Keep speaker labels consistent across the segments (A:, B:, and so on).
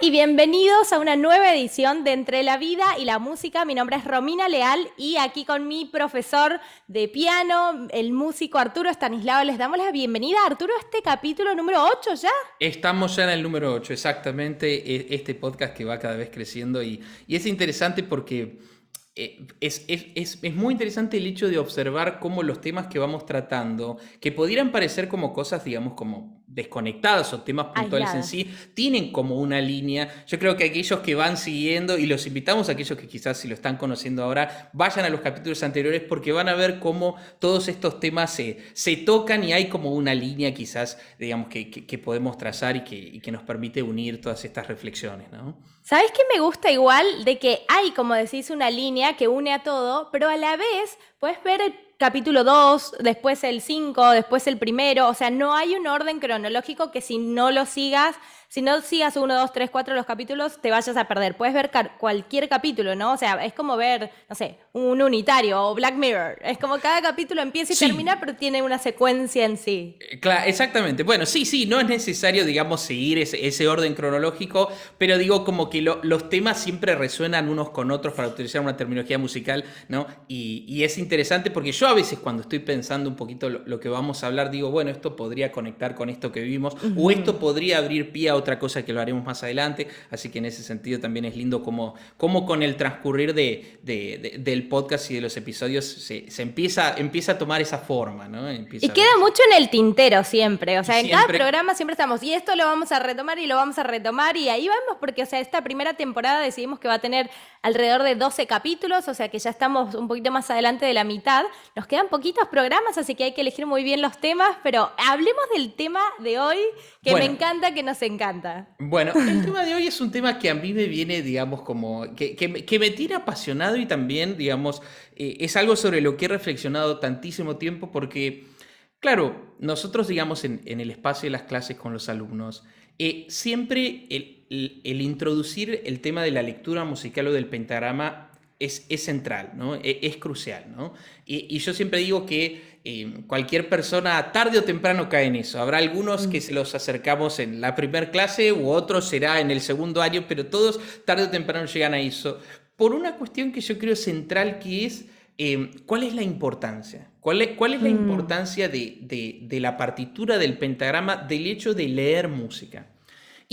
A: y bienvenidos a una nueva edición de Entre la Vida y la Música. Mi nombre es Romina Leal y aquí con mi profesor de piano, el músico Arturo Estanislao, les damos la bienvenida, Arturo, a este capítulo número 8 ya.
B: Estamos ya en el número 8, exactamente, e, este podcast que va cada vez creciendo y, y es interesante porque eh, es, es, es, muy interesante el hecho de observar cómo los temas que vamos tratando, que pudieran parecer como cosas, digamos, como desconectadas o temas puntuales en sí, tienen como una línea. Yo creo que aquellos que van siguiendo, y los invitamos a aquellos que quizás si lo están conociendo ahora, vayan a los capítulos anteriores porque van a ver cómo todos estos temas se, se tocan y hay como una línea quizás, digamos, que, que, podemos trazar y que, y que nos permite unir todas estas reflexiones, ¿no?
A: ¿Sabes qué me gusta igual? De que hay, como decís, una línea que une a todo, pero a la vez puedes ver el capítulo 2, después el 5, después el primero. O sea, no hay un orden cronológico que si no lo sigas si no sigas uno, dos, tres, cuatro los capítulos, te vayas a perder. Puedes ver cualquier capítulo, ¿no? O sea, es como ver, no sé, un unitario o Black Mirror. Es como cada capítulo empieza y termina, pero tiene una secuencia en sí.
B: Eh, claro, exactamente. Bueno, sí, sí, no es necesario, digamos, seguir ese, orden cronológico, pero digo como que los temas siempre resuenan unos con otros para utilizar una terminología musical, ¿no? Y, es interesante porque yo a veces cuando estoy pensando un poquito lo, que vamos a hablar, digo, bueno, esto podría conectar con esto que vivimos, o esto podría abrir pie a otra cosa que lo haremos más adelante, así que en ese sentido también es lindo como, como con el transcurrir de, del podcast y de los episodios se, empieza, empieza a tomar esa forma, ¿no? y
A: queda mucho en el tintero siempre, o sea, en cada programa siempre estamos, y esto lo vamos a retomar y lo vamos a retomar, y ahí vamos, porque, o sea, esta primera temporada decidimos que va a tener alrededor de 12 capítulos, o sea que ya estamos un poquito más adelante de la mitad, nos quedan poquitos programas, así que hay que elegir muy bien los temas, pero hablemos del tema de hoy, que me encanta, que nos encanta.
B: Bueno, el tema de hoy es un tema que a mí me viene, digamos, como que, que, me tiene apasionado y también, digamos, eh, es algo sobre lo que he reflexionado tantísimo tiempo porque, claro, nosotros, digamos, en, el espacio de las clases con los alumnos, eh, siempre el, introducir el tema de la lectura musical o del pentagrama es, es central, ¿no? E, es, crucial, ¿no? y yo siempre digo que cualquier persona tarde o temprano cae en eso. Habrá algunos que se los acercamos en la primera clase u otros será en el segundo año, pero todos tarde o temprano llegan a eso. Por una cuestión que yo creo central que es em, cuál es la importancia. ¿Cuál es, cuál es la mm. importancia de, de la partitura del pentagrama del hecho de leer música?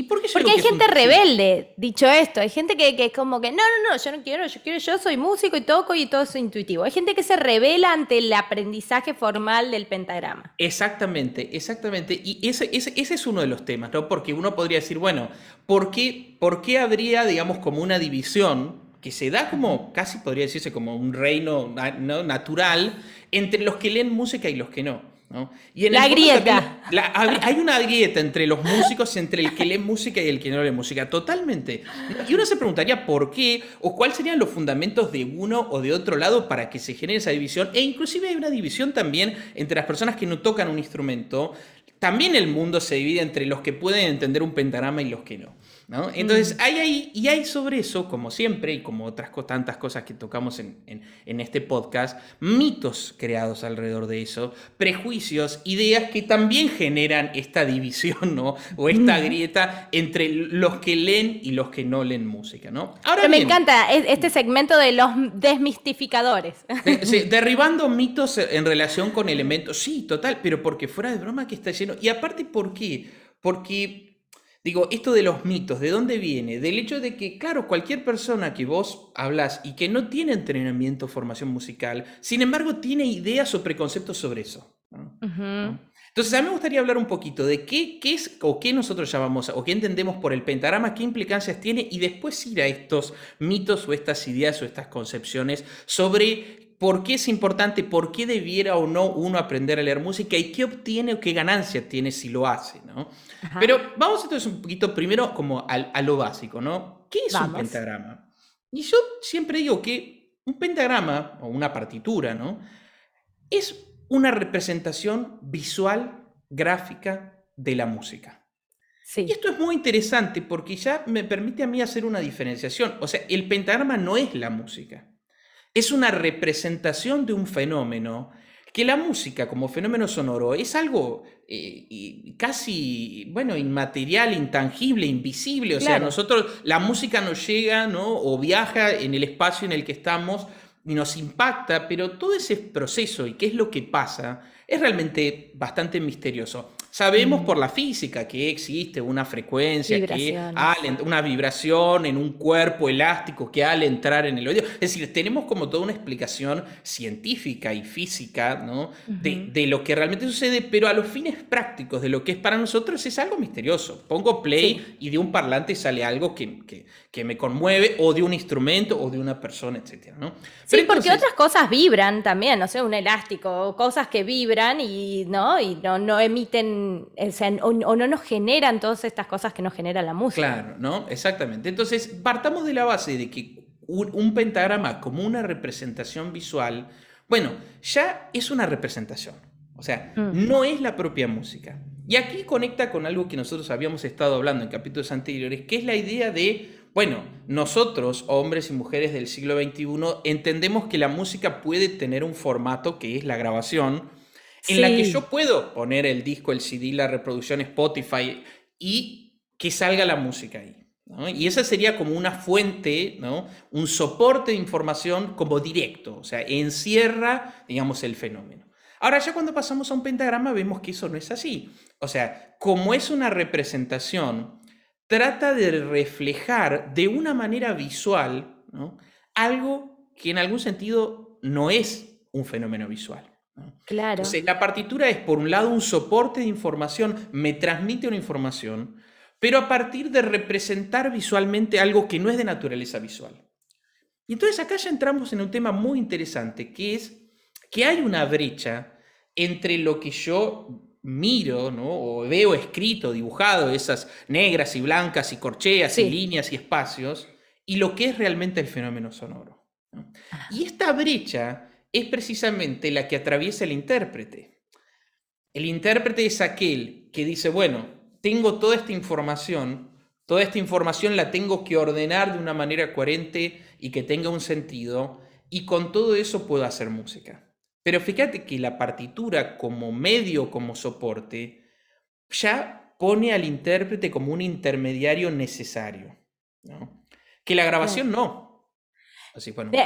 A: Porque hay gente rebelde, dicho esto. Hay gente que, es como que, no, no, no, yo no quiero, yo quiero, yo soy músico y toco y todo es intuitivo. Hay gente que se revela ante el aprendizaje formal del pentagrama.
B: Exactamente, exactamente. Y ese, ese, ese es uno de los temas, ¿no? Porque uno podría decir, bueno, ¿por qué, ¿por qué habría, digamos, como una división que se da como, casi podría decirse como un reino natural entre los que leen música y los que no?
A: Y en la grieta.
B: hay una grieta entre los músicos, entre el que lee música y el que no lee música, totalmente. Y uno se preguntaría por qué o cuáles serían los fundamentos de uno o de otro lado para que se genere esa división. E inclusive hay una división también entre las personas que no tocan un instrumento. También el mundo se divide entre los que pueden entender un pentagrama y los que no. Entonces, hay ahí, y hay sobre eso, como siempre, y como otras tantas cosas que tocamos en, en, este podcast, mitos creados alrededor de eso, prejuicios, ideas que también generan esta división, ¿no? O esta grieta entre los que leen y los que no leen música, ¿no?
A: Ahora me encanta este segmento de los desmistificadores.
B: derribando mitos en relación con elementos, sí, total, pero porque fuera de broma que está lleno. Y aparte, ¿por qué? Porque Digo, esto de los mitos, ¿de dónde viene? Del hecho de que, claro, cualquier persona que vos hablas y que no tiene entrenamiento o formación musical, sin embargo, tiene ideas o preconceptos sobre eso. Entonces, a mí me gustaría hablar un poquito de qué, qué, es o qué nosotros llamamos o qué entendemos por el pentagrama, qué implicancias tiene y después ir a estos mitos o estas ideas o estas concepciones sobre por qué es importante, por qué debiera o no uno aprender a leer música y qué obtiene o qué ganancia tiene si lo hace, ¿no? Pero vamos entonces un poquito primero como a, lo básico, ¿no? ¿Qué es un pentagrama? Y yo siempre digo que un pentagrama o una partitura, ¿no? Es una representación visual, gráfica de la música. Sí. Y esto es muy interesante porque ya me permite a mí hacer una diferenciación. O sea, el pentagrama no es la música es una representación de un fenómeno que la música como fenómeno sonoro es algo eh, casi, bueno, inmaterial, intangible, invisible. O sea, nosotros, la música nos llega, ¿no? O viaja en el espacio en el que estamos y nos impacta, pero todo ese proceso y qué es lo que pasa es realmente bastante misterioso. Sabemos mm. por la física que existe una frecuencia, que una vibración en un cuerpo elástico que al entrar en el oído, es decir, tenemos como toda una explicación científica y física ¿no? de, lo que realmente sucede, pero a los fines prácticos de lo que es para nosotros es algo misterioso. Pongo play y de un parlante sale algo que, que, me conmueve, o de un instrumento, o de una persona, etc. ¿no?
A: Sí, porque otras cosas vibran también, no sé, un elástico, cosas que vibran y no, y no, no emiten o, no nos generan todas estas cosas que nos genera la música.
B: Claro, ¿no? Exactamente. Entonces, partamos de la base de que un, pentagrama como una representación visual, bueno, ya es una representación. O sea, mm. no es la propia música. Y aquí conecta con algo que nosotros habíamos estado hablando en capítulos anteriores, que es la idea de, bueno, nosotros, hombres y mujeres del siglo XXI, entendemos que la música puede tener un formato que es la grabación, en la que yo puedo poner el disco, el CD, la reproducción Spotify y que salga la música ahí. Y esa sería como una fuente, ¿no? un soporte de información como directo, o sea, encierra, digamos, el fenómeno. Ahora ya cuando pasamos a un pentagrama vemos que eso no es así. O sea, como es una representación, trata de reflejar de una manera visual algo que en algún sentido no es un fenómeno visual.
A: Claro.
B: Entonces, la partitura es, por un lado, un soporte de información, me transmite una información, pero a partir de representar visualmente algo que no es de naturaleza visual. Y entonces acá ya entramos en un tema muy interesante, que es que hay una brecha entre lo que yo miro, ¿no? o veo escrito, dibujado, esas negras y blancas y corcheas y líneas y espacios, y lo que es realmente el fenómeno sonoro. Y esta brecha es precisamente la que atraviesa el intérprete. El intérprete es aquel que dice, bueno, tengo toda esta información, toda esta información la tengo que ordenar de una manera coherente y que tenga un sentido, y con todo eso puedo hacer música. Pero fíjate que la partitura como medio, como soporte, ya pone al intérprete como un intermediario necesario. Que la grabación no.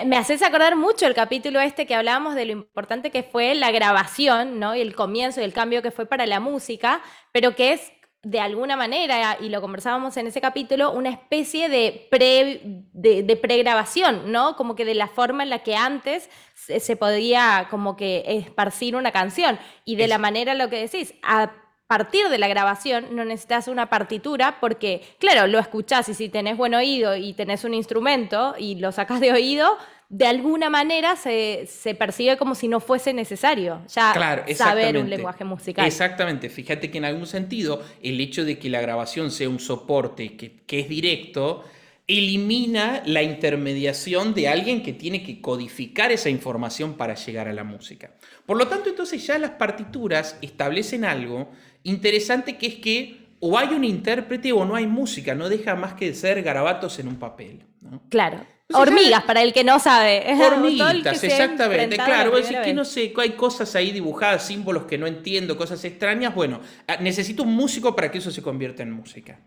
A: Me, haces acordar mucho el capítulo este que hablábamos de lo importante que fue la grabación, ¿no? Y el comienzo y el cambio que fue para la música, pero que es de alguna manera, y lo conversábamos en ese capítulo, una especie de, pre, de, pregrabación, ¿no? Como que de la forma en la que antes se, podía como que esparcir una canción. Y de la manera, lo que decís, a partir de la grabación no necesitas una partitura porque, claro, lo escuchás y si tenés buen oído y tenés un instrumento y lo sacas de oído, de alguna manera se, percibe como si no fuese necesario ya saber un lenguaje musical.
B: Exactamente, fíjate que en algún sentido el hecho de que la grabación sea un soporte que, que es directo, elimina la intermediación de alguien que tiene que codificar esa información para llegar a la música. Por lo tanto, entonces ya las partituras establecen algo interesante que es que o hay un intérprete o no hay música, no deja más que ser garabatos en un papel.
A: Claro. Hormigas, para el que no sabe.
B: Hormiguitas, exactamente. Claro, voy decir que no sé, hay cosas ahí dibujadas, símbolos que no entiendo, cosas extrañas. Bueno, ah, necesito un músico para que eso se convierta en música.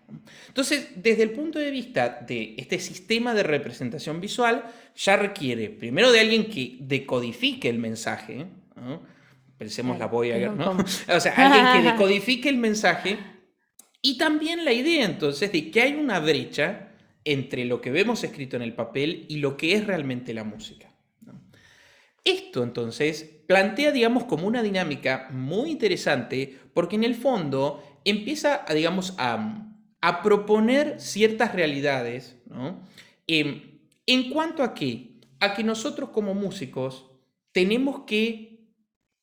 B: Entonces, desde el punto de vista de este sistema de representación visual, ya requiere primero de alguien que decodifique el mensaje. Pensemos la voy a ¿no? O sea, alguien que decodifique el mensaje. Y también la idea entonces de que hay una brecha entre lo que vemos escrito en el papel y lo que es realmente la música. Esto entonces plantea, digamos, como una dinámica muy interesante porque en el fondo empieza, a, digamos, a, proponer ciertas realidades em, en cuanto a qué? A que nosotros como músicos tenemos que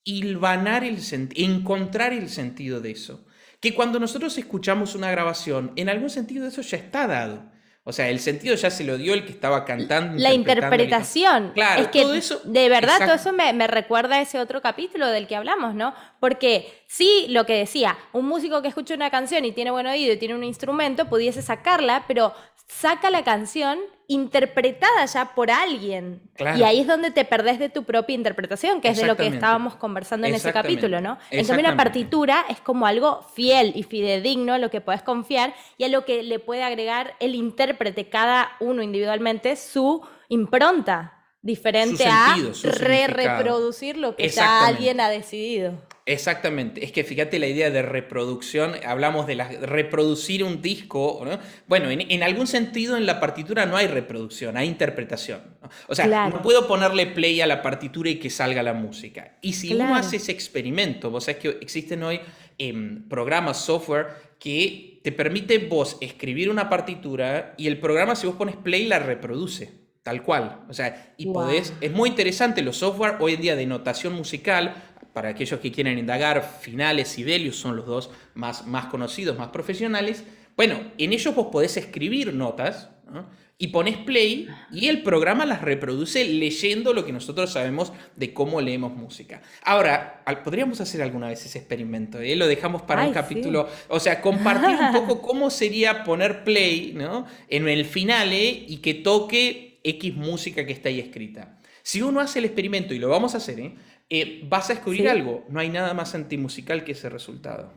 B: hilvanar el encontrar el sentido de eso. Que cuando nosotros escuchamos una grabación, en algún sentido eso ya está dado. O sea, el sentido ya se lo dio el que estaba cantando.
A: La interpretación. Claro, es que todo eso. De verdad, todo eso me, recuerda a ese otro capítulo del que hablamos, ¿no? Porque sí, lo que decía, un músico que escucha una canción y tiene buen oído y tiene un instrumento, pudiese sacarla, pero saca la canción interpretada ya por alguien.
B: Claro.
A: Y ahí es donde te perdés de tu propia interpretación, que es de lo que estábamos conversando en ese capítulo, ¿no? En cambio, una partitura es como algo fiel y fidedigno a lo que puedes confiar y a lo que le puede agregar el intérprete, cada uno individualmente, su impronta, diferente
B: Su
A: a
B: sentido,
A: re reproducir lo que ya alguien ha decidido.
B: Exactamente, es que fíjate la idea de reproducción, hablamos de la- reproducir un disco, ¿no? bueno, en, en algún sentido en la partitura no hay reproducción, hay interpretación. ¿no? O sea,
A: Claro.
B: no puedo ponerle play a la partitura y que salga la música. Y si uno
A: Claro.
B: hace ese experimento, vos sabés que existen hoy em, programas, software, que te permite vos escribir una partitura y el programa si vos pones play la reproduce. Tal cual. O sea, y
A: Wow.
B: podés. Es muy interesante los software hoy en día de notación musical. Para aquellos que quieren indagar, Finales y Delius son los dos más, más conocidos, más profesionales. Bueno, en ellos vos podés escribir notas ¿no? y pones play y el programa las reproduce leyendo lo que nosotros sabemos de cómo leemos música. Ahora, podríamos hacer alguna vez ese experimento, ¿eh? lo dejamos para
A: Ay,
B: un
A: sí.
B: capítulo, o sea, compartir un poco cómo sería poner play ¿no? en el finale y que toque X música que está ahí escrita. Si uno hace el experimento, y lo vamos a hacer, ¿eh? Eh, vas a descubrir
A: Sí.
B: algo, no hay nada más antimusical que ese resultado.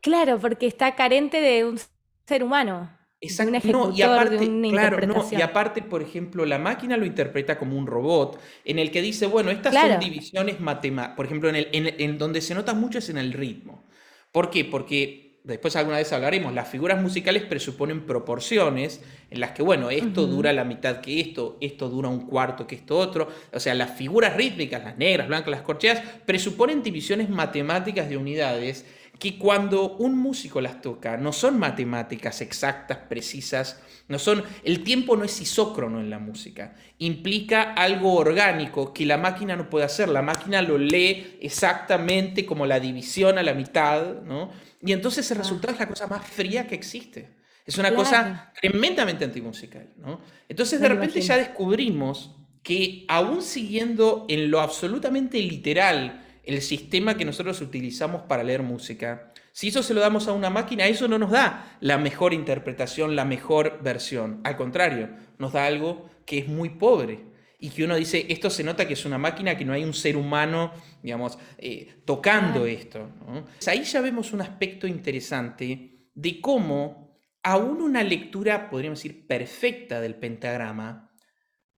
A: Claro, porque está carente de un ser humano. de un
B: Exacto. No, y aparte,
A: de una
B: claro, no, y aparte, por ejemplo, la máquina lo interpreta como un robot, en el que dice, bueno, estas
A: Claro.
B: son divisiones matemáticas. Por ejemplo, en, el, en, en donde se nota mucho es en el ritmo. ¿Por qué? Porque después alguna vez hablaremos, las figuras musicales presuponen proporciones en las que, bueno, esto dura la mitad que esto, esto dura un cuarto que esto otro. O sea, las figuras rítmicas, las negras, blancas, las corcheas, presuponen divisiones matemáticas de unidades que cuando un músico las toca no son matemáticas exactas, precisas, no son el tiempo no es isócrono en la música, implica algo orgánico que la máquina no puede hacer, la máquina lo lee exactamente como la división a la mitad, ¿no? Y entonces el
A: Ah.
B: resultado es la cosa más fría que existe. Es una
A: Claro.
B: cosa tremendamente antimusical, ¿no? Entonces de repente
A: imagino.
B: ya descubrimos que aún siguiendo en lo absolutamente literal el sistema que nosotros utilizamos para leer música, si eso se lo damos a una máquina, eso no nos da la mejor interpretación, la mejor versión. Al contrario, nos da algo que es muy pobre. Y que uno dice, esto se nota que es una máquina, que no hay un ser humano, digamos, eh, tocando esto. ¿no? Ahí ya vemos un aspecto interesante de cómo aún una lectura, podríamos decir, perfecta del pentagrama,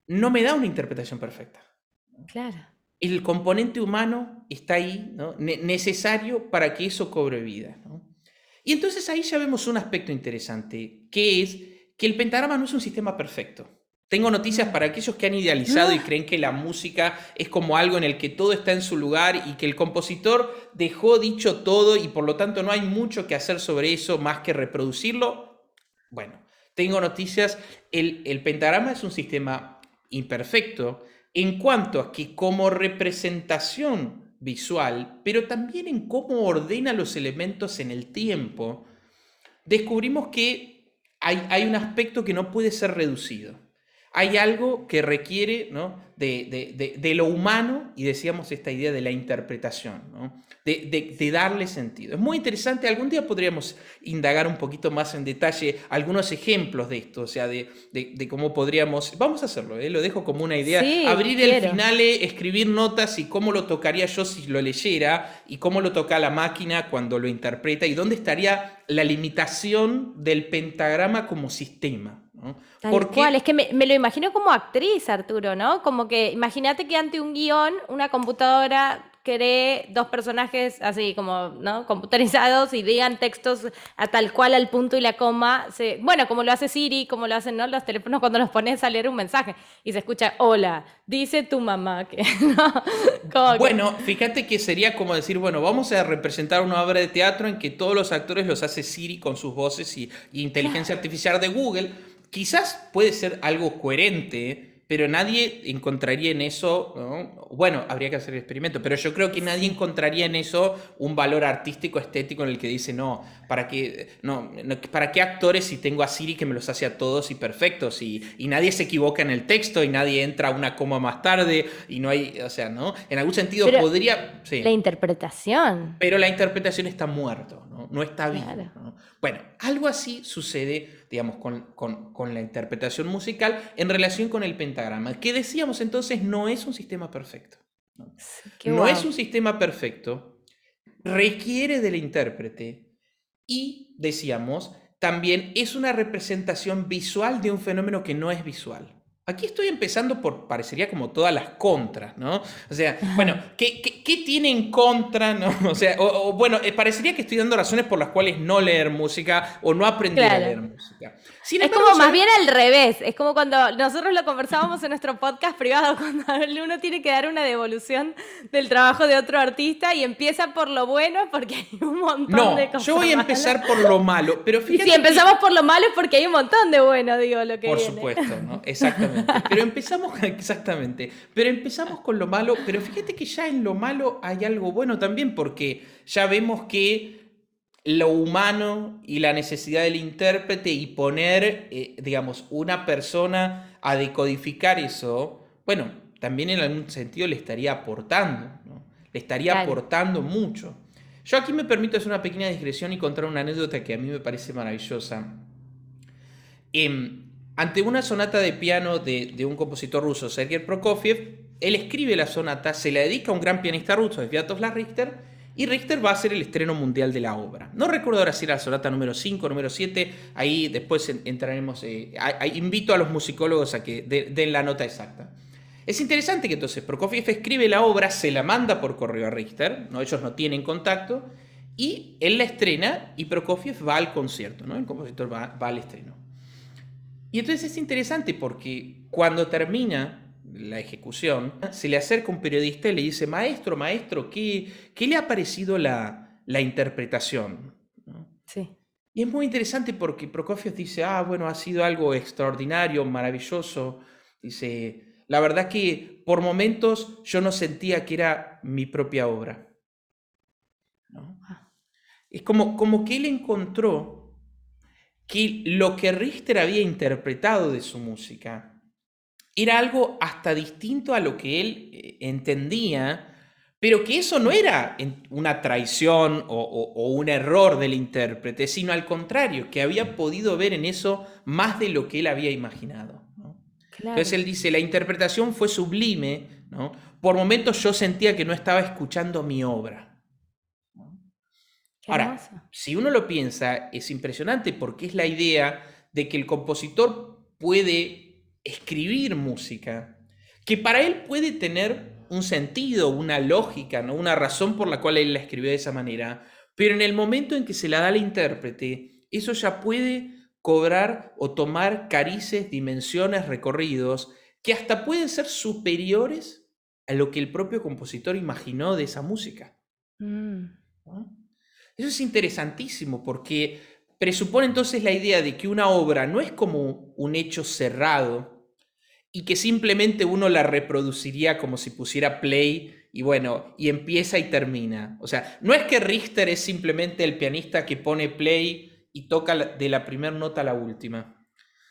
B: no me da una interpretación perfecta.
A: Claro.
B: El componente humano está ahí, ¿no? Ne- necesario para que eso cobre vida. ¿no? Y entonces ahí ya vemos un aspecto interesante, que es que el pentagrama no es un sistema perfecto. Tengo noticias para aquellos que han idealizado y creen que la música es como algo en el que todo está en su lugar y que el compositor dejó dicho todo y por lo tanto no hay mucho que hacer sobre eso más que reproducirlo. Bueno, tengo noticias. El, el pentagrama es un sistema imperfecto en cuanto a que como representación visual, pero también en cómo ordena los elementos en el tiempo, descubrimos que hay, hay un aspecto que no puede ser reducido. Hay algo que requiere ¿no? de, de- de- de lo humano y decíamos esta idea de la interpretación, ¿no? de, de- de darle sentido. Es muy interesante, algún día podríamos indagar un poquito más en detalle algunos ejemplos de esto, o sea, de, de- de cómo podríamos, vamos a hacerlo, ¿eh? lo dejo como una idea,
A: Sí,
B: abrir el final, escribir notas y cómo lo tocaría yo si lo leyera y cómo lo toca la máquina cuando lo interpreta y dónde estaría la limitación del pentagrama como sistema.
A: Tal
B: Porque-
A: cual, es que me, me lo imagino como actriz, Arturo, ¿no? Como que imagínate que ante un guion una computadora cree dos personajes así como, ¿no? Computarizados y digan textos a tal cual al punto y la coma. Se- bueno, como lo hace Siri, como lo hacen ¿no? los teléfonos cuando los pones a leer un mensaje y se escucha, hola, dice tu mamá que... ¿no? Como que-
B: Bueno, fíjate que sería como decir, bueno, vamos a representar una obra de teatro en que todos los actores los hace Siri con sus voces y, y inteligencia artificial de Google. Quizás puede ser algo coherente, pero nadie encontraría en eso, ¿no? bueno, habría que hacer el experimento, pero yo creo que nadie encontraría en eso un valor artístico, estético en el que dice, no, ¿para qué, no, no, ¿para qué actores si tengo a Siri que me los hace a todos y perfectos? Y, y nadie se equivoca en el texto y nadie entra una coma más tarde y no hay, o sea, ¿no? En algún sentido
A: Pero
B: podría... sí.
A: La interpretación.
B: Pero la interpretación está muerto, ¿no? No está vivo.
A: Claro.
B: ¿no? Bueno, algo así sucede, digamos, con, la interpretación musical en relación con el pentagrama, que decíamos entonces no es un sistema perfecto. No, es un sistema perfecto, requiere del intérprete y, decíamos, también es una representación visual de un fenómeno que no es visual. Aquí estoy empezando por, parecería como todas las contras, ¿no? O sea, bueno, ¿qué, qué, tiene en contra, no? O sea, o, bueno, eh, parecería que estoy dando razones por las cuales no leer música o no aprender a leer música.
A: Es como más bien al revés, es como cuando nosotros lo conversábamos en nuestro podcast privado, cuando uno tiene que dar una devolución del trabajo de otro artista y empieza por lo bueno porque hay un montón de cosas.
B: Yo voy a empezar por lo malo, pero fíjate.
A: Y si empezamos por lo malo es porque hay un montón de bueno, digo, lo que
B: Por supuesto, ¿no? Exactamente. Pero empezamos, exactamente, pero empezamos con lo malo, pero fíjate que ya en lo malo hay algo bueno también, porque ya vemos que lo humano y la necesidad del intérprete y poner, eh, digamos, una persona a decodificar eso, bueno, también en algún sentido le estaría aportando, ¿no? Le estaría aportando mucho. Yo aquí me permito hacer una pequeña digresión y contar una anécdota que a mí me parece maravillosa. Eh, ante una sonata de piano de, un compositor ruso, Sergei Prokofiev, él escribe la sonata, se la dedica a un gran pianista ruso, Sviatoslav Richter, y Richter va a hacer el estreno mundial de la obra. No recuerdo ahora si era la sonata número 5, número 7, ahí después entraremos, eh, invito a los musicólogos a que den la nota exacta. Es interesante que entonces Prokofiev escribe la obra, se la manda por correo a Richter, ¿no? ellos no tienen contacto, y él la estrena y Prokofiev va al concierto, ¿no? el compositor va al estreno. Y entonces es interesante porque cuando termina la ejecución, se le acerca un periodista y le dice, maestro, maestro, ¿qué, qué le ha parecido la, la interpretación? Sí. Y es muy interesante porque Prokofiev dice, ah, bueno, ha sido algo extraordinario, maravilloso. Dice, la verdad que por momentos yo no sentía que era mi propia obra. Es como, como que él encontró que lo que Richter había interpretado de su música era algo hasta distinto a lo que él eh, entendía, pero que eso no era una traición o, un error del intérprete, sino al contrario, que había podido ver en eso más de lo que él había imaginado. Entonces él dice, la interpretación fue sublime, ¿no? por momentos yo sentía que no estaba escuchando mi obra. Ahora, si uno lo piensa, es impresionante porque es la idea de que el compositor puede escribir música, que para él puede tener un sentido, una lógica, ¿no? una razón por la cual él la escribió de esa manera, pero en el momento en que se la da al intérprete, eso ya puede cobrar o tomar carices, dimensiones, recorridos, que hasta pueden ser superiores a lo que el propio compositor imaginó de esa música. Mm. Eso es interesantísimo porque presupone entonces la idea de que una obra no es como un hecho cerrado y que simplemente uno la reproduciría como si pusiera play y bueno, y empieza y termina. O sea, no es que Richter es simplemente el pianista que pone play y toca de la primera nota a la última,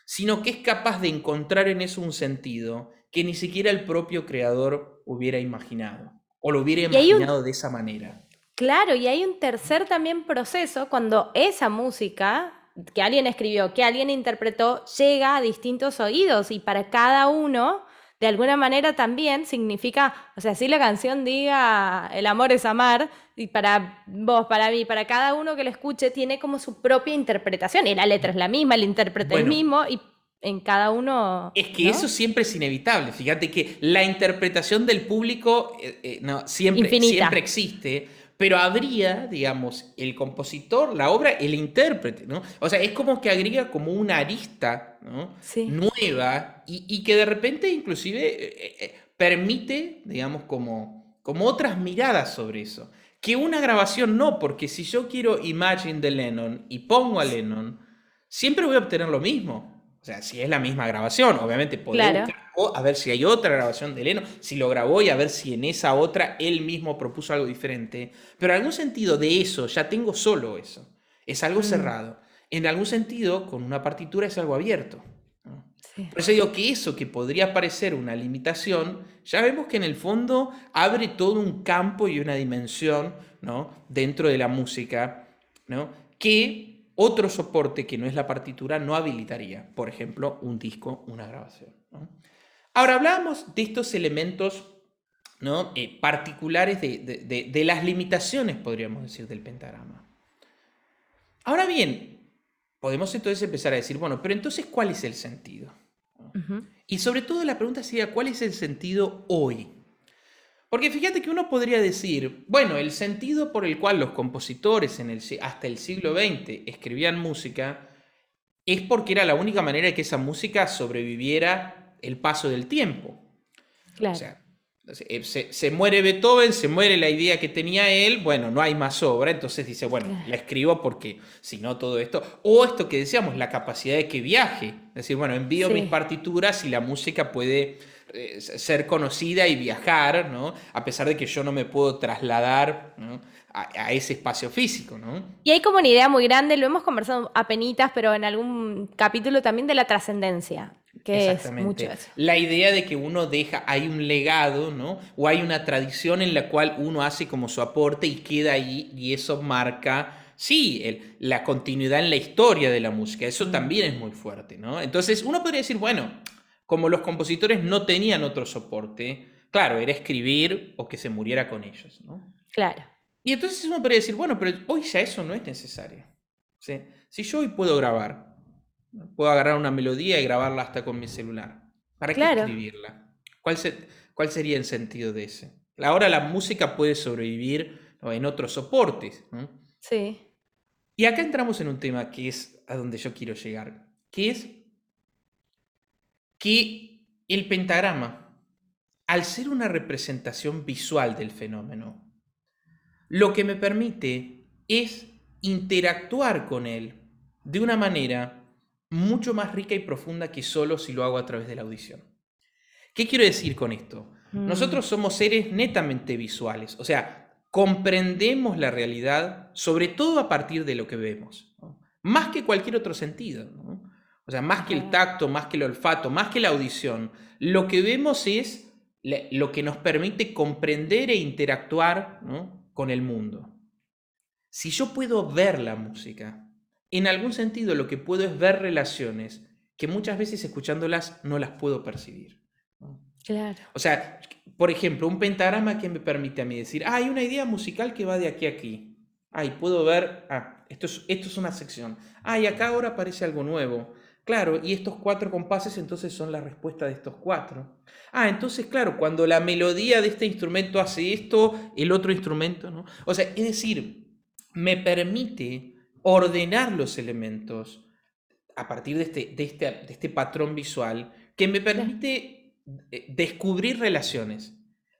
B: sino que es capaz de encontrar en eso un sentido que ni siquiera el propio creador hubiera imaginado o lo hubiera imaginado de esa manera.
A: Claro, y hay un tercer también proceso cuando esa música que alguien escribió, que alguien interpretó, llega a distintos oídos y para cada uno, de alguna manera también significa, o sea, si la canción diga el amor es amar, y para vos, para mí, para cada uno que la escuche, tiene como su propia interpretación, y la letra es la misma, el intérprete es el mismo, y en cada uno.
B: Es que eso siempre es inevitable. Fíjate que la interpretación del público eh, eh, no, siempre, siempre existe pero habría, digamos, el compositor, la obra, el intérprete, ¿no? O sea, es como que agrega como una arista ¿no? nueva y, que de repente inclusive eh, eh, permite, digamos, como, como otras miradas sobre eso. Que una grabación no, porque si yo quiero Imagine de Lennon y pongo a Lennon, siempre voy a obtener lo mismo. O sea, si es la misma grabación, obviamente podemos a ver si hay otra grabación de Lennon, si lo grabó y a ver si en esa otra él mismo propuso algo diferente. Pero en algún sentido de eso ya tengo solo eso. Es algo mm. cerrado. En algún sentido, con una partitura es algo abierto. Por eso digo que eso que podría parecer una limitación, ya vemos que en el fondo abre todo un campo y una dimensión ¿no? dentro de la música ¿no? que otro soporte que no es la partitura no habilitaría, por ejemplo, un disco, una grabación. Ahora hablamos de estos elementos ¿no? Eh, particulares de, de las limitaciones, podríamos decir, del pentagrama. Ahora bien, podemos entonces empezar a decir, bueno, pero entonces, ¿cuál es el sentido? Y sobre todo la pregunta sería, ¿cuál es el sentido hoy? Porque fíjate que uno podría decir, bueno, el sentido por el cual los compositores en el, hasta el siglo XX escribían música es porque era la única manera de que esa música sobreviviera el paso del tiempo.
A: Claro.
B: Eh, se, muere Beethoven, se muere la idea que tenía él, bueno, no hay más obra, entonces dice, bueno, la escribo porque si no todo esto, o esto que decíamos, la capacidad de que viaje, es decir, bueno, envío mis partituras y la música puede eh, ser conocida y viajar, ¿no? A pesar de que yo no me puedo trasladar a, ese espacio físico, ¿no?
A: Y hay como una idea muy grande, lo hemos conversado a penitas, pero en algún capítulo también de la trascendencia que es mucho
B: La idea de que uno deja, hay un legado, ¿no? O hay una tradición en la cual uno hace como su aporte y queda ahí y eso marca, sí, la continuidad en la historia de la música. Eso también es muy fuerte, ¿no? Entonces uno podría decir, bueno, como los compositores no tenían otro soporte, claro, era escribir o que se muriera con ellos, ¿no?
A: Claro.
B: Y entonces uno podría decir, bueno, pero hoy ya eso no es necesario. Si yo hoy puedo grabar, Puedo agarrar una melodía y grabarla hasta con mi celular. ¿Para qué escribirla? ¿Cuál, ¿Cuál, sería el sentido de ese? Ahora la música puede sobrevivir en otros soportes.
A: Sí.
B: Y acá entramos en un tema que es a donde yo quiero llegar, que es que el pentagrama, al ser una representación visual del fenómeno, lo que me permite es interactuar con él de una manera mucho más rica y profunda que solo si lo hago a través de la audición. ¿Qué quiero decir con esto? Mm. Nosotros somos seres netamente visuales, o sea, comprendemos la realidad sobre todo a partir de lo que vemos, más que cualquier otro sentido. O sea, más que el tacto, más que el olfato, más que la audición, lo que vemos es lo que nos permite comprender e interactuar con el mundo. Si yo puedo ver la música, en algún sentido lo que puedo es ver relaciones que muchas veces escuchándolas no las puedo percibir.
A: Claro.
B: O sea, por ejemplo, un pentagrama que me permite a mí decir, ah, hay una idea musical que va de aquí a aquí. Ay, puedo ver, ah, esto es, esto es una sección. Ah, y acá ahora aparece algo nuevo. Claro, y estos cuatro compases entonces son la respuesta de estos cuatro. Ah, entonces, claro, cuando la melodía de este instrumento hace esto, el otro instrumento, ¿no? O sea, es decir, me permite ordenar los elementos a partir de este, de este, de este patrón visual que me permite eh, descubrir relaciones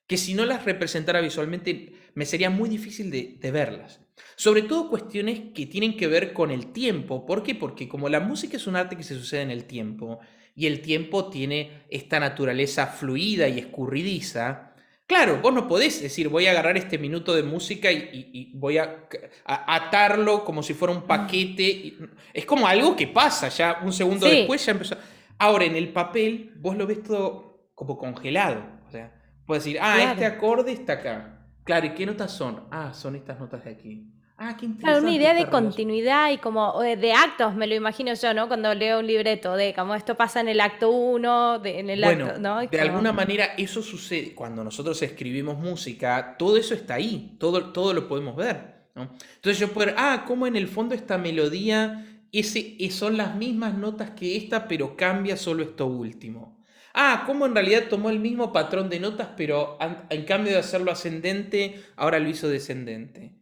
B: que si no las representara visualmente me sería muy difícil de, de, verlas. Sobre todo cuestiones que tienen que ver con el tiempo. ¿Por qué? Porque como la música es un arte que se sucede en el tiempo y el tiempo tiene esta naturaleza fluida y escurridiza, Claro, vos no podés decir voy a agarrar este minuto de música y, voy a, atarlo como si fuera un paquete. Es como algo que pasa, ya un segundo después ya empezó. Ahora, en el papel, vos lo ves todo como congelado. O sea, puedes decir, ah, este acorde está acá. Claro, ¿y qué notas son? Ah, son estas notas de aquí. Ah, qué
A: Claro, una idea de continuidad y como de actos, me lo imagino yo, ¿no? Cuando leo un libreto, de como esto pasa en el acto 1, en el acto, ¿no?
B: De alguna manera eso sucede cuando nosotros escribimos música, todo eso está ahí, todo, todo lo podemos ver, ¿no? Entonces yo puedo, ah, como en el fondo esta melodía ese, son las mismas notas que esta, pero cambia solo esto último. Ah, cómo en realidad tomó el mismo patrón de notas, pero en cambio de hacerlo ascendente, ahora lo hizo descendente.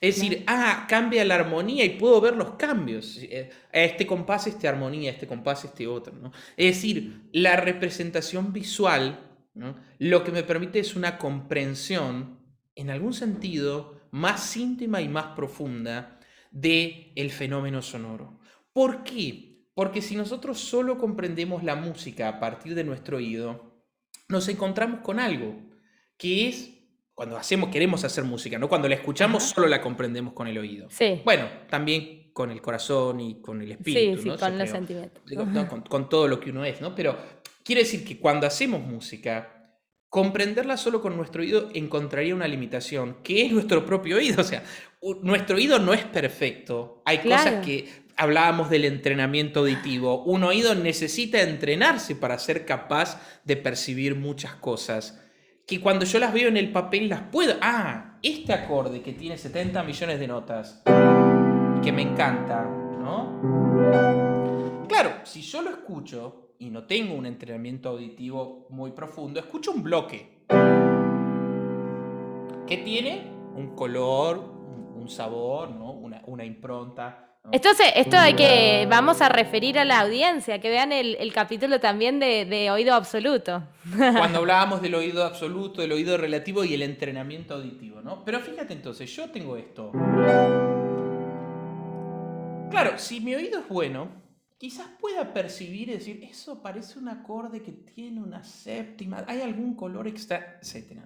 B: Es decir, ah, cambia la armonía y puedo ver los cambios. Eh, este compás, esta armonía, este compás, este otro. ¿no? Es decir, la representación visual lo que me permite es una comprensión, en algún sentido, más íntima y más profunda del el fenómeno sonoro. ¿Por qué? Porque si nosotros solo comprendemos la música a partir de nuestro oído, nos encontramos con algo que es cuando hacemos, queremos hacer música, ¿no? Cuando la escuchamos solo la comprendemos con el oído.
A: Sí.
B: Bueno, también con el corazón y con el espíritu,
A: sí, sí, con los sentimientos.
B: con, todo lo que uno es, ¿no? Pero quiere decir que cuando hacemos música, comprenderla solo con nuestro oído encontraría una limitación, que es nuestro propio oído. O sea, nuestro oído no es perfecto. Hay cosas que hablábamos del entrenamiento auditivo. Un oído necesita entrenarse para ser capaz de percibir muchas cosas. Que cuando yo las veo en el papel las puedo. Ah, este acorde que tiene 70 millones de notas y que me encanta, ¿no? Claro, si yo lo escucho y no tengo un entrenamiento auditivo muy profundo, escucho un bloque. ¿Qué tiene? Un color, un sabor, ¿no? una, impronta.
A: Entonces, esto hay que, vamos a referir a la audiencia, que vean el, capítulo también de, oído absoluto.
B: Cuando hablábamos del oído absoluto, del oído relativo y el entrenamiento auditivo, ¿no? Pero fíjate entonces, yo tengo esto. Claro, si mi oído es bueno, quizás pueda percibir y decir, eso parece un acorde que tiene una séptima, hay algún color extra, etc.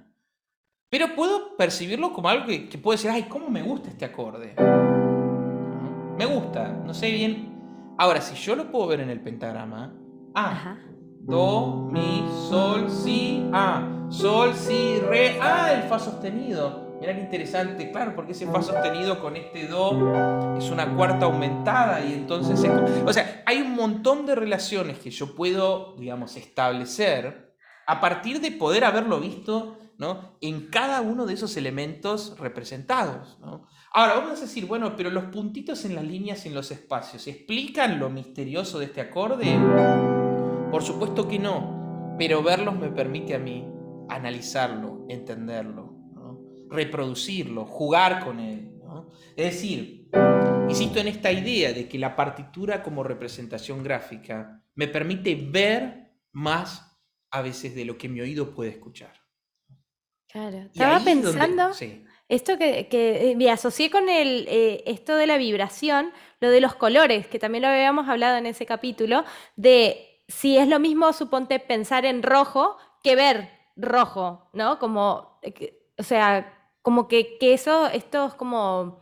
B: Pero puedo percibirlo como algo que, que puede decir, ay, ¿cómo me gusta este acorde? Me gusta, no sé bien. Ahora, si yo lo puedo ver en el pentagrama, A, Do, Mi, Sol, Si, A, Sol, Si, Re, Ah, el Fa sostenido. Mira qué interesante, claro, porque ese fa sostenido con este do es una cuarta aumentada y entonces... o sea, hay un montón de relaciones que yo puedo, digamos, establecer a partir de poder haberlo visto ¿no? en cada uno de esos elementos representados. Ahora, vamos a decir, bueno, pero los puntitos en las líneas y en los espacios, ¿explican lo misterioso de este acorde? Por supuesto que no, pero verlos me permite a mí analizarlo, entenderlo reproducirlo, jugar con él. Es decir, insisto en esta idea de que la partitura como representación gráfica me permite ver más a veces de lo que mi oído puede escuchar.
A: Claro, estaba pensando, esto que, eh, me asocié con el, eh, esto de la vibración, lo de los colores, que también lo habíamos hablado en ese capítulo, de si es lo mismo, suponte, pensar en rojo que ver rojo, ¿no? Como, eh, o sea, como que, que eso, estos como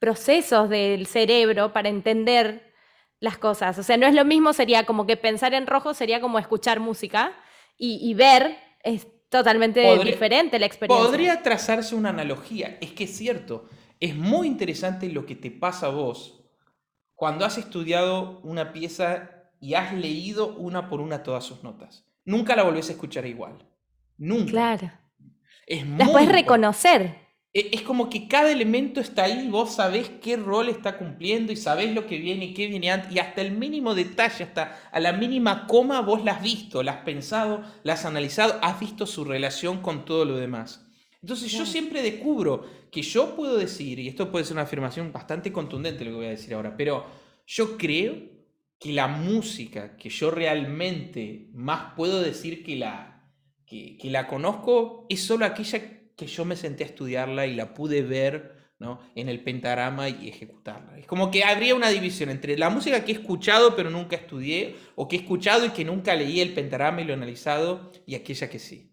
A: procesos del cerebro para entender las cosas. O sea, no es lo mismo, sería como que pensar en rojo sería como escuchar música y, ver es totalmente diferente la experiencia.
B: Podría trazarse una analogía, es que es cierto, es muy interesante lo que te pasa a vos cuando has estudiado una pieza y has leído una por una todas sus notas. Nunca la volvés a escuchar igual. Nunca.
A: Claro. Es Después reconocer.
B: E, es como que cada elemento está ahí, vos sabés qué rol está cumpliendo y sabés lo que viene y qué viene antes, y hasta el mínimo detalle, hasta a la mínima coma, vos la has visto, la has pensado, la has analizado, has visto su relación con todo lo demás. Entonces yo siempre descubro que yo puedo decir, y esto puede ser una afirmación bastante contundente lo que voy a decir ahora, pero yo creo que la música que yo realmente más puedo decir que la, que, que la conozco es solo aquella que yo me senté a estudiarla y la pude ver ¿no? en el pentagrama y ejecutarla. Es como que habría una división entre la música que he escuchado pero nunca estudié, o que he escuchado y que nunca leí el pentagrama y lo he analizado, y aquella que sí.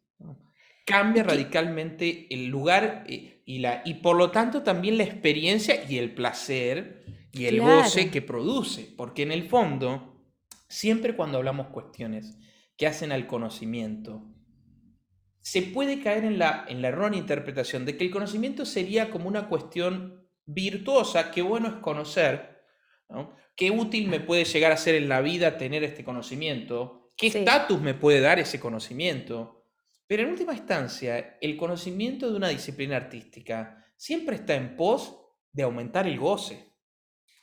B: Cambia radicalmente el lugar eh, y, la, y por lo tanto también la experiencia y el placer y el goce que produce, porque en el fondo, siempre cuando hablamos cuestiones que hacen al conocimiento, se puede caer en la, en la errónea interpretación de que el conocimiento sería como una cuestión virtuosa, que bueno es conocer, qué útil me puede llegar a ser en la vida tener este conocimiento, qué estatus me puede dar ese conocimiento. Pero en última instancia, el conocimiento de una disciplina artística siempre está en pos de aumentar el goce,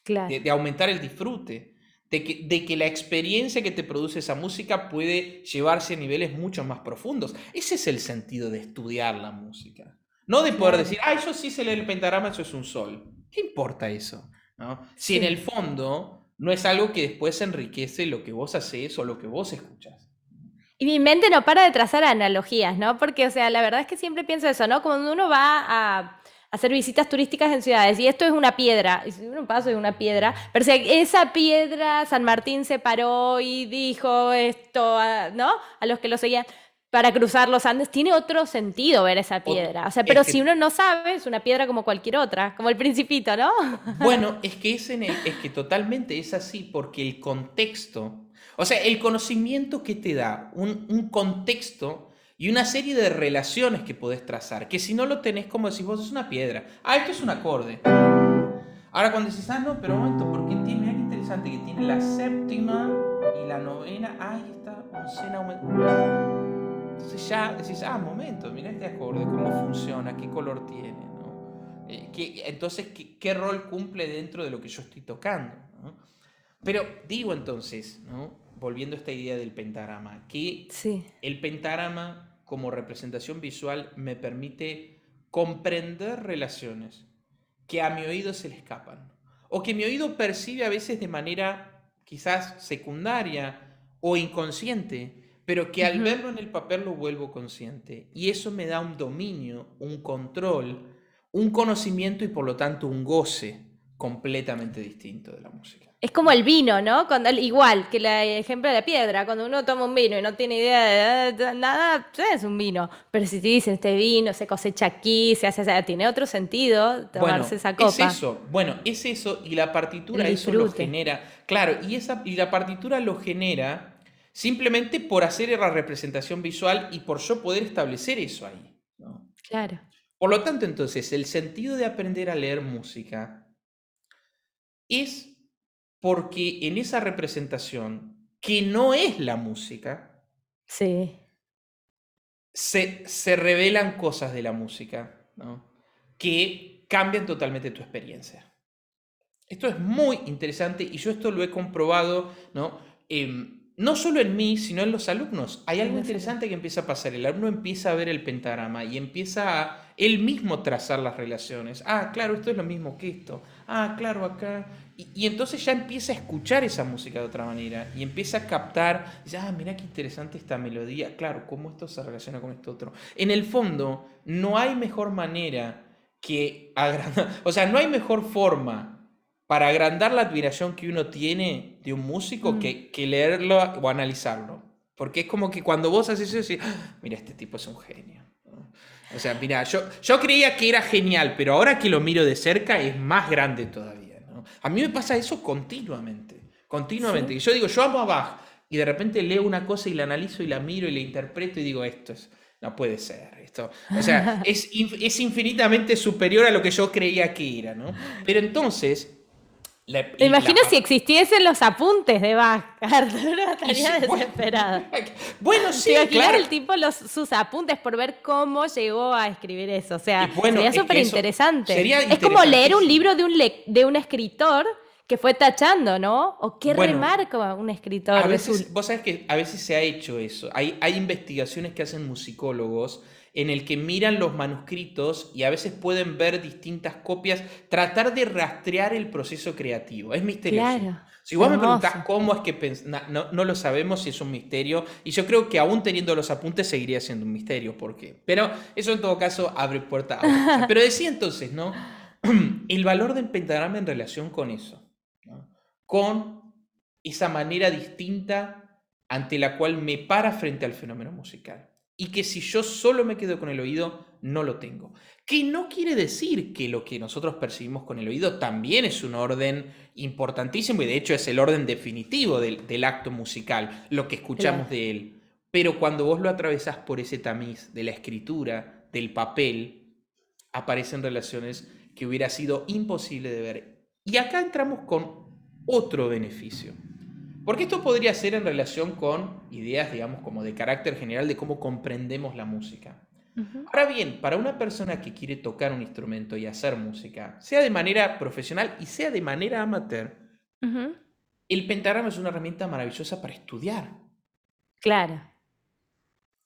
B: de aumentar el disfrute de que, la experiencia que te produce esa música puede llevarse a niveles mucho más profundos. Ese es el sentido de estudiar la música. No de poder decir, ay, yo sí sé leer el pentagrama, eso es un sol. ¿Qué importa eso? ¿No? Si en el fondo no es algo que después enriquece lo que vos haces o lo que vos escuchas.
A: Y mi mente no para de trazar analogías, ¿no? Porque, o sea, la verdad es que siempre pienso eso, ¿no? Cuando uno va a hacer visitas turísticas en ciudades. Y esto es una piedra, y si un paso es una piedra, pero si esa piedra San Martín se paró y dijo esto, ¿no? A los que lo seguían para cruzar los Andes, tiene otro sentido ver esa piedra. O sea, pero si uno no sabe, es una piedra como cualquier otra, como el principito, ¿no?
B: Bueno, es que, es, es que totalmente es así, porque el contexto, o sea, el conocimiento que te da, un, un contexto y una serie de relaciones que podés trazar, que si no lo tenés, como decís vos, es una piedra. Ah, esto es un acorde. Ahora cuando decís, ah, no, pero un momento, porque tiene, mira qué interesante, que tiene la séptima y la novena, ah, ahí está, oncena, entonces ya decís, ah, momento, mira este acorde, cómo funciona, qué color tiene, ¿no? Eh, entonces, ¿qué, ¿qué, rol cumple dentro de lo que yo estoy tocando? Pero digo entonces, ¿no? volviendo a esta idea del pentagrama, que el pentagrama como representación visual me permite comprender relaciones que a mi oído se le escapan, o que mi oído percibe a veces de manera quizás secundaria o inconsciente, pero que al verlo en el papel lo vuelvo consciente. Y eso me da un dominio, un control, un conocimiento y por lo tanto un goce completamente distinto de la música.
A: Es como el vino, ¿no? Cuando, igual que el ejemplo de la piedra, cuando uno toma un vino y no tiene idea de nada, es un vino. Pero si te dicen este vino se cosecha aquí, se hace, tiene otro sentido tomarse esa copa.
B: Es eso, bueno, es eso y la partitura eso lo genera. Claro, y, esa, y la partitura lo genera simplemente por hacer la representación visual y por yo poder establecer eso ahí.
A: Claro.
B: Por lo tanto, entonces, el sentido de aprender a leer música es porque en esa representación, que no es la música,
A: sí.
B: se, se revelan cosas de la música que cambian totalmente tu experiencia. Esto es muy interesante y yo esto lo he comprobado, ¿no? Em, no solo en mí, sino en los alumnos. Hay algo interesante que empieza a pasar. El alumno empieza a ver el pentagrama y empieza a él mismo trazar las relaciones. Ah, claro, esto es lo mismo que esto. Ah, claro, acá. Y, entonces ya empieza a escuchar esa música de otra manera y empieza a captar, ya, ah, mira qué interesante esta melodía. Claro, cómo esto se relaciona con esto otro. En el fondo, no hay mejor manera que agrandar, o sea, no hay mejor forma para agrandar la admiración que uno tiene de un músico mm. que, leerlo o analizarlo. Porque es como que cuando vos haces eso, decís, ah, mira, este tipo es un genio. O sea, mira, yo, yo creía que era genial, pero ahora que lo miro de cerca es más grande todavía. A mí me pasa eso continuamente, continuamente. Y yo digo, yo amo a Bach, y de repente leo una cosa y la analizo y la miro y la interpreto y digo, esto es, no puede ser. Esto, o sea, es, es infinitamente superior a lo que yo creía que era, ¿no? Pero entonces,
A: te imagino si existiesen los apuntes de Bach. Arturo estaría desesperado.
B: Bueno, sí,
A: claro. el tipo los, sus apuntes por ver cómo llegó a escribir eso. O sea, sería súper interesante. Es como leer un libro de un, de un escritor que fue tachando, ¿no? O qué remarca un escritor.
B: A veces, vos sabés que a veces se ha hecho eso. Hay, hay investigaciones que hacen musicólogos en el que miran los manuscritos y a veces pueden ver distintas copias, tratar de rastrear el proceso creativo. Es misterioso. si vos me preguntás cómo es que no, no, lo sabemos si es un misterio, y yo creo que aún teniendo los apuntes seguiría siendo un misterio, ¿por qué? Pero eso en todo caso abre puerta a Pero decía entonces, ¿no? El valor del pentagrama en relación con eso, con esa manera distinta ante la cual me para frente al fenómeno musical y que si yo solo me quedo con el oído, no lo tengo. Que no quiere decir que lo que nosotros percibimos con el oído también es un orden importantísimo y de hecho es el orden definitivo del, acto musical, lo que escuchamos de él. Pero cuando vos lo atravesás por ese tamiz de la escritura, del papel, aparecen relaciones que hubiera sido imposible de ver. Y acá entramos con otro beneficio. Porque esto podría ser en relación con ideas, digamos, como de carácter general de cómo comprendemos la música. Ahora bien, para una persona que quiere tocar un instrumento y hacer música, sea de manera profesional y sea de manera amateur, el pentagrama es una herramienta maravillosa para estudiar.
A: Claro.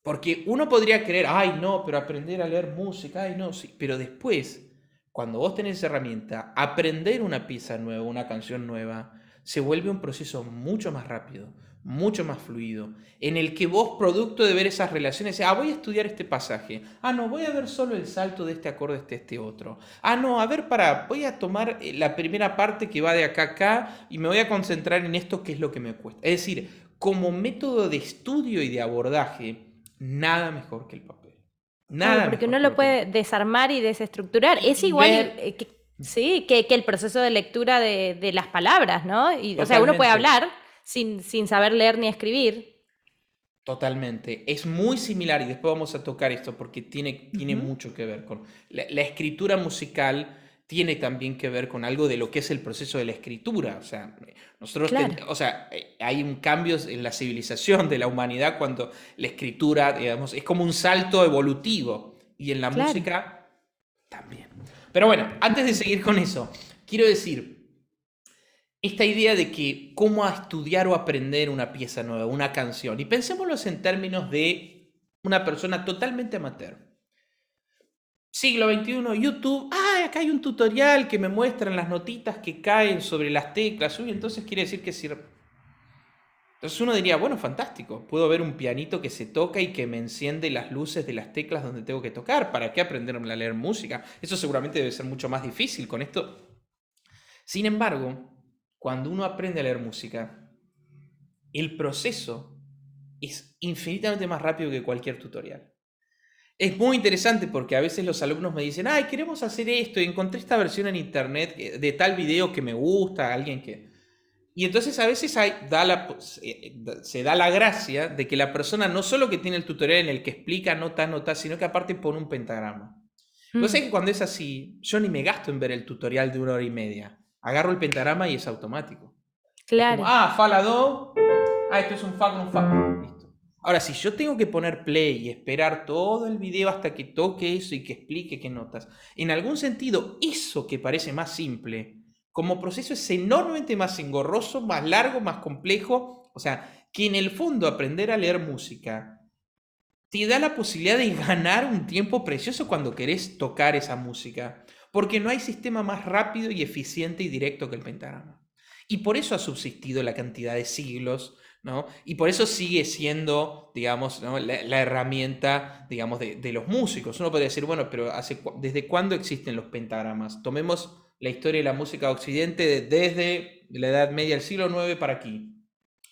B: Porque uno podría creer, ay no, pero aprender a leer música, ay no, sí. Pero después, cuando vos tenés esa herramienta, aprender una pieza nueva, una canción nueva, se vuelve un proceso mucho más rápido, mucho más fluido, en el que vos, producto de ver esas relaciones, ah, voy a estudiar este pasaje, ah, no, voy a ver solo el salto de este acorde, este, este otro, ah, no, a ver, para, voy a tomar eh, la primera parte que va de acá a acá y me voy a concentrar en esto que es lo que me cuesta. Es decir, como método de estudio y de abordaje, nada mejor que el papel. Nada.
A: porque uno lo puede desarmar y desestructurar. Es igual eh, que Sí, que, el proceso de lectura de, las palabras, ¿no? Y, o sea, uno puede hablar sin, sin, saber leer ni escribir.
B: Totalmente. Es muy similar y después vamos a tocar esto porque tiene, tiene mucho que ver con la, la escritura musical tiene también que ver con algo de lo que es el proceso de la escritura. O sea, nosotros,
A: Claro.
B: o sea, eh, hay un cambio en la civilización de la humanidad cuando la escritura, digamos, es como un salto evolutivo y en la
A: Claro.
B: música también. Pero bueno, antes de seguir con eso, quiero decir, esta idea de que cómo estudiar o aprender una pieza nueva, una canción, y pensémoslo en términos de una persona totalmente amateur. Siglo XXI, YouTube, ah, acá hay un tutorial que me muestran las notitas que caen sobre las teclas, uy, entonces quiere decir que sirve. Entonces uno diría, bueno, fantástico, puedo ver un pianito que se toca y que me enciende las luces de las teclas donde tengo que tocar, ¿para qué aprenderme a leer música? Eso seguramente debe ser mucho más difícil con esto. Sin embargo, cuando uno aprende a leer música, el proceso es infinitamente más rápido que cualquier tutorial. Es muy interesante porque a veces los alumnos me dicen, ay, queremos hacer esto y encontré esta versión en internet de tal video que me gusta, alguien que... Y entonces a veces hay, da la eh, se da la gracia de que la persona no solo que tiene el tutorial en el que explica nota a nota, sino que aparte pone un pentagrama.
A: Mm.
B: Que cuando es así, yo ni me gasto en ver el tutorial de una hora y media. Agarro el pentagrama y es automático.
A: Claro.
B: Como, ah, fa la do. Ah, esto es un fa con un fa. Listo. Ahora, si yo tengo que poner play y esperar todo el video hasta que toque eso y que explique qué notas, en algún sentido, eso que parece más simple, como proceso es enormemente más engorroso, más largo, más complejo. O sea, que en el fondo aprender a leer música te da la posibilidad de ganar un tiempo precioso cuando querés tocar esa música, porque no hay sistema más rápido y eficiente y directo que el pentagrama. Y por eso ha subsistido la cantidad de siglos, ¿no? Y por eso sigue siendo, digamos, la, herramienta, digamos, de, los músicos. Uno podría decir, bueno, pero ¿desde cuándo existen los pentagramas? Tomemos la historia de la música de Occidente de- desde la Edad Media del siglo IX para aquí,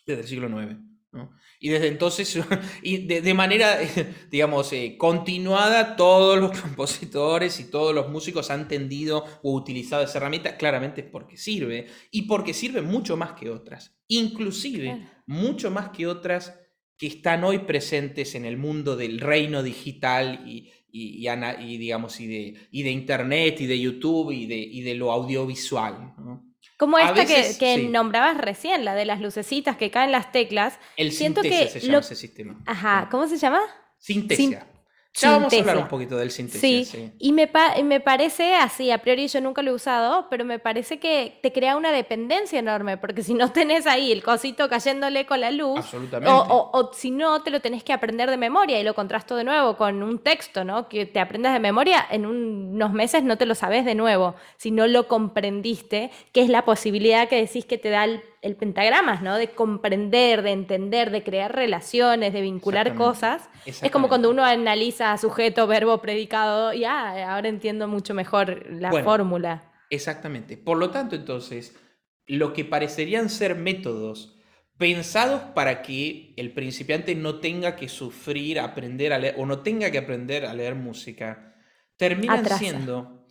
B: desde el siglo IX. ¿no? Y desde entonces, y de, de manera, digamos, eh, continuada, todos los compositores y todos los músicos han tendido o utilizado esa herramienta, claramente porque sirve, y porque sirve mucho más que otras, inclusive
A: Claro.
B: mucho más que otras que están hoy presentes en el mundo del reino digital y, y, y ana- y, digamos, y de, y de Internet y de YouTube y de, y de lo audiovisual. ¿no?
A: Como esta
B: veces,
A: que, que
B: sí.
A: nombrabas recién, la de las lucecitas que caen las teclas.
B: El
A: Siento que
B: se llama
A: lo-
B: ese sistema.
A: Ajá, ¿cómo se llama?
B: Sintesia. Ya vamos a hablar un poquito del sintesia.
A: Sí,
B: sí.
A: y me, pa- me parece así, a priori yo nunca lo he usado, pero me parece que te crea una dependencia enorme, porque si no tenés ahí el cosito cayéndole con la luz,
B: Absolutamente.
A: o, o- o si no, te lo tenés que aprender de memoria y lo contrasto de nuevo con un texto, ¿no? Que te aprendas de memoria, en un- unos meses no te lo sabes de nuevo, si no lo comprendiste, que es la posibilidad que decís que te da el, el pentagramas, ¿no? De comprender, de entender, de crear relaciones, de vincular
B: Exactamente,
A: cosas. Es como cuando uno analiza sujeto, verbo, predicado, y ah, ahora entiendo mucho mejor la
B: Bueno.
A: fórmula.
B: Exactamente. Por lo tanto, entonces, lo que parecerían ser métodos pensados para que el principiante no tenga que sufrir, aprender a leer, o no tenga que aprender a leer música, terminan
A: Atrasa.
B: siendo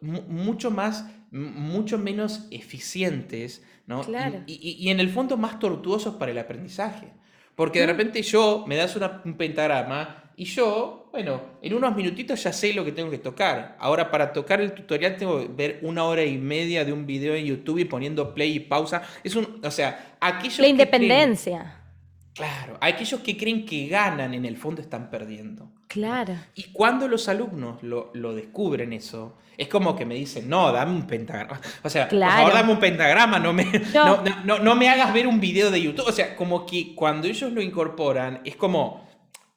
B: mucho más, mucho menos eficientes, ¿no? Y-
A: Claro.
B: Y, y- y en el fondo más tortuosos para el aprendizaje. Porque de
A: Mm.
B: repente yo me das una- un pentagrama y yo, bueno, en unos minutitos ya sé lo que tengo que tocar. Ahora para tocar el tutorial tengo que ver una hora y media de un video en YouTube y poniendo play y pausa. Es un, o sea, aquellos
A: La
B: que creen-
A: independencia.
B: claro, aquellos que creen que ganan en el fondo están perdiendo.
A: Claro.
B: Y cuando los alumnos lo, lo descubren eso, es como que me dicen, no, dame un pentagrama. O sea, por
A: Claro.
B: favor, dame un pentagrama, no me, no, no- no- no me hagas ver un video de YouTube. O sea, como que cuando ellos lo incorporan, es como,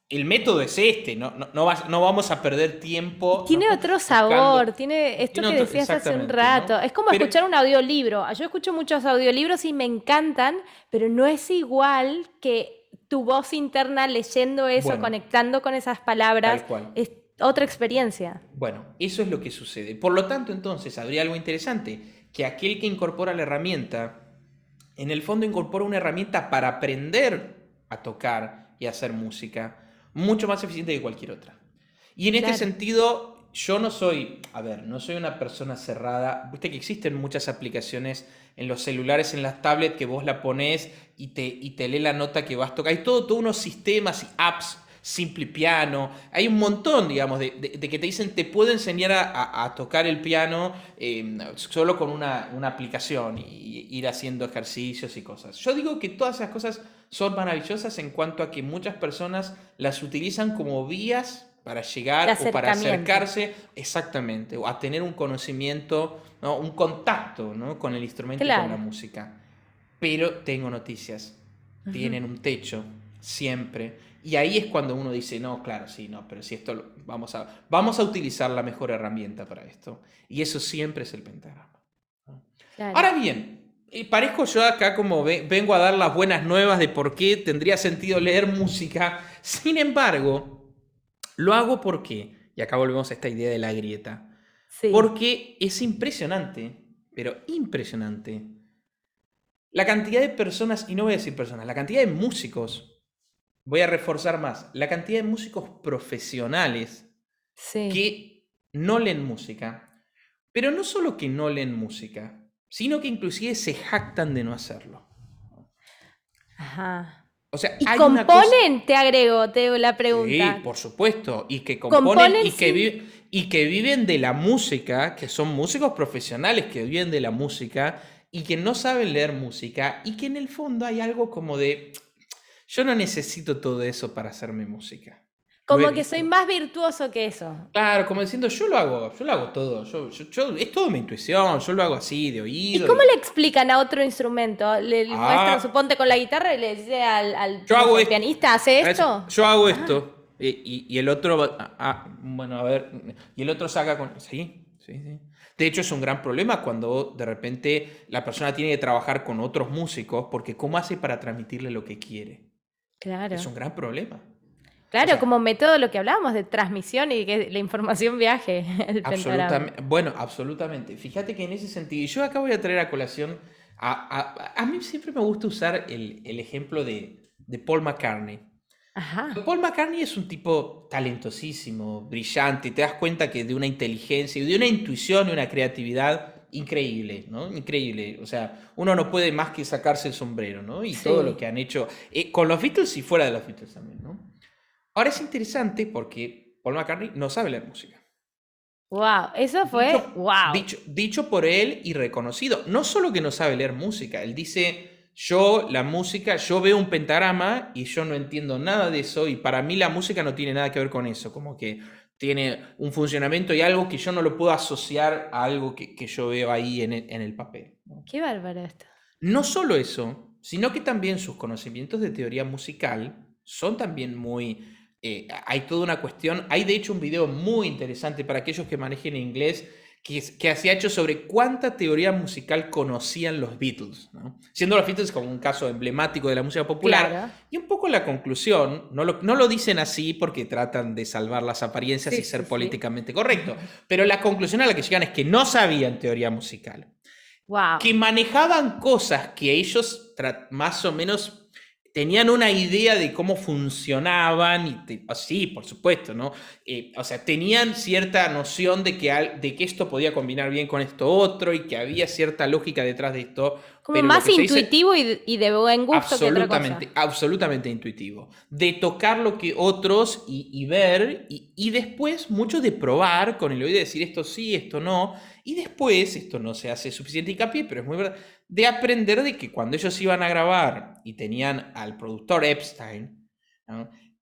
B: el método es este, no, no, no, vas- no vamos a perder tiempo.
A: Tiene otro sabor, tiene esto
B: Tiene
A: que
B: otro-
A: decías hace un rato.
B: ¿no?
A: Es como
B: Pero-
A: escuchar un audiolibro. Yo escucho muchos audiolibros y me encantan, pero no es igual que tu voz interna leyendo eso,
B: Bueno.
A: conectando con esas palabras.
B: Tal cual.
A: Es otra experiencia.
B: Bueno, eso es lo que sucede. Por lo tanto, entonces, habría algo interesante, que aquel que incorpora la herramienta, en el fondo incorpora una herramienta para aprender a tocar y a hacer música, mucho más eficiente que cualquier otra. Y en este sentido, yo no soy, a ver, no soy una persona cerrada. Viste que existen muchas aplicaciones en los celulares, en las tablets, que vos la pones y te, y te lee la nota que vas a tocar. Hay todo, todos unos sistemas y apps, Simple Piano. Hay un montón, digamos, de, que te dicen, te puedo enseñar a, tocar el piano em, solo con una, una aplicación y ir haciendo ejercicios y cosas. Yo digo que todas esas cosas son maravillosas en cuanto a que muchas personas las utilizan como vías para llegar o para acercarse exactamente, o a tener un conocimiento, ¿no? un contacto ¿no? con el instrumento y con la música. Pero tengo noticias, tienen un techo, siempre. Y ahí es cuando uno dice, no, claro, sí, no, pero si esto vamos a, vamos a utilizar la mejor herramienta para esto. Y eso siempre es el pentagrama. Ahora bien, parezco yo acá como vengo a dar las buenas nuevas de por qué tendría sentido leer música. Sin embargo, lo hago porque, y acá volvemos a esta idea de la grieta, porque es impresionante, pero impresionante, la cantidad de personas, y no voy a decir personas, la cantidad de músicos, voy a reforzar más, la cantidad de músicos profesionales que no leen música, pero no solo que no leen música, sino que inclusive se jactan de no hacerlo.
A: Ajá. O sea, ¿Y componen? Te agrego, te la pregunta.
B: Sí, por supuesto. Y que componen, y, que y que viven de la música, que son músicos profesionales que viven de la música y que no saben leer música y que en el fondo hay algo como de, yo no necesito todo eso para hacerme música.
A: Como que soy más virtuoso que eso.
B: Claro, como diciendo, yo lo hago, yo lo hago todo. Yo, es todo mi intuición, yo lo hago así, de oído.
A: ¿Y cómo le explican a otro instrumento? Le ah. muestran, suponte, con la guitarra y le dice al, pianista, ¿hace esto?
B: Yo hago esto. Y, el otro, ah, bueno, a ver, y el otro saca con... Sí, sí, sí. De hecho, es un gran problema cuando de repente la persona tiene que trabajar con otros músicos, porque ¿cómo hace para transmitirle lo que quiere? Claro. Es un gran problema.
A: Claro, como método lo que hablábamos de transmisión y que la información viaje.
B: absolutamente, bueno, absolutamente. Fíjate que en ese sentido, y yo acá voy a traer a colación, a, mí siempre me gusta usar el, ejemplo de, Paul McCartney. Ajá. Paul McCartney es un tipo talentosísimo, brillante, te das cuenta que de una inteligencia y de una intuición y una creatividad increíble, ¿no? Increíble. O sea, uno no puede más que sacarse el sombrero, ¿no? Y todo lo que han hecho eh, con los Beatles y fuera de los Beatles también, ¿no? Ahora es interesante porque Paul McCartney no sabe leer música.
A: Wow, eso fue wow.
B: Dicho, por él y reconocido. No solo que no sabe leer música, él dice, yo la música, yo veo un pentagrama y yo no entiendo nada de eso y para mí la música no tiene nada que ver con eso, como que tiene un funcionamiento y algo que yo no lo puedo asociar a algo que, yo veo ahí en el, en el papel.
A: Qué bárbaro esto.
B: No solo eso, sino que también sus conocimientos de teoría musical son también muy eh, hay toda una cuestión, hay de hecho un video muy interesante para aquellos que manejen inglés que, que se ha hecho sobre cuánta teoría musical conocían los Beatles, siendo los Beatles como un caso emblemático de la música popular. Y un poco la conclusión, no lo, no lo dicen así porque tratan de salvar las apariencias y ser políticamente correcto, pero la conclusión a la que llegan es que no sabían teoría musical. Que manejaban cosas que ellos más o menos tenían una idea de cómo funcionaban, y ah, sí, por supuesto, ¿no? Eh, o sea, tenían cierta noción de que, de que esto podía combinar bien con esto otro y que había cierta lógica detrás de esto.
A: Como más intuitivo y, de buen gusto
B: absolutamente, que otra cosa. Absolutamente intuitivo. De tocar lo que otros y, ver, y, y después mucho de probar con el oído y decir esto sí, esto no. Y después, esto no se hace suficiente hincapié, pero es muy verdad, de aprender de que cuando ellos iban a grabar y tenían al productor Epstein,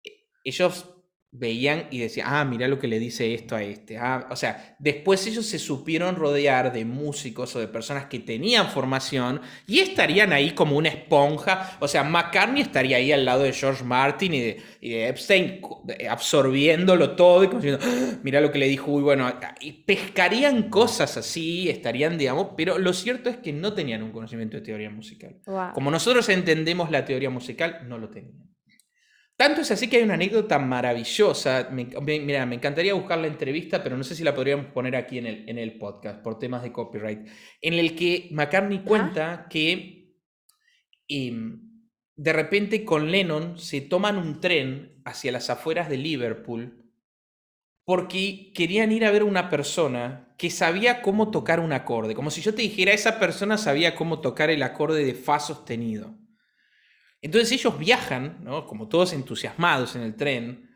B: e, ellos veían y decían, ah, mira lo que le dice esto a este. Ah, o sea, después ellos se supieron rodear de músicos o de personas que tenían formación y estarían ahí como una esponja. O sea, McCartney estaría ahí al lado de George Martin y de, Epstein absorbiéndolo todo y como diciendo, ah, mira lo que le dijo, y bueno, y pescarían cosas así, estarían, digamos, pero lo cierto es que no tenían un conocimiento de teoría musical. Como nosotros entendemos la teoría musical, no lo tenían. Tanto es así que hay una anécdota maravillosa. Me, mira, me encantaría buscar la entrevista, pero no sé si la podríamos poner aquí en el, en el podcast por temas de copyright. En el que McCartney cuenta que em, de repente con Lennon se toman un tren hacia las afueras de Liverpool porque querían ir a ver a una persona que sabía cómo tocar un acorde. Como si yo te dijera, esa persona sabía cómo tocar el acorde de Fa sostenido. Entonces ellos viajan, ¿no? como todos entusiasmados en el tren,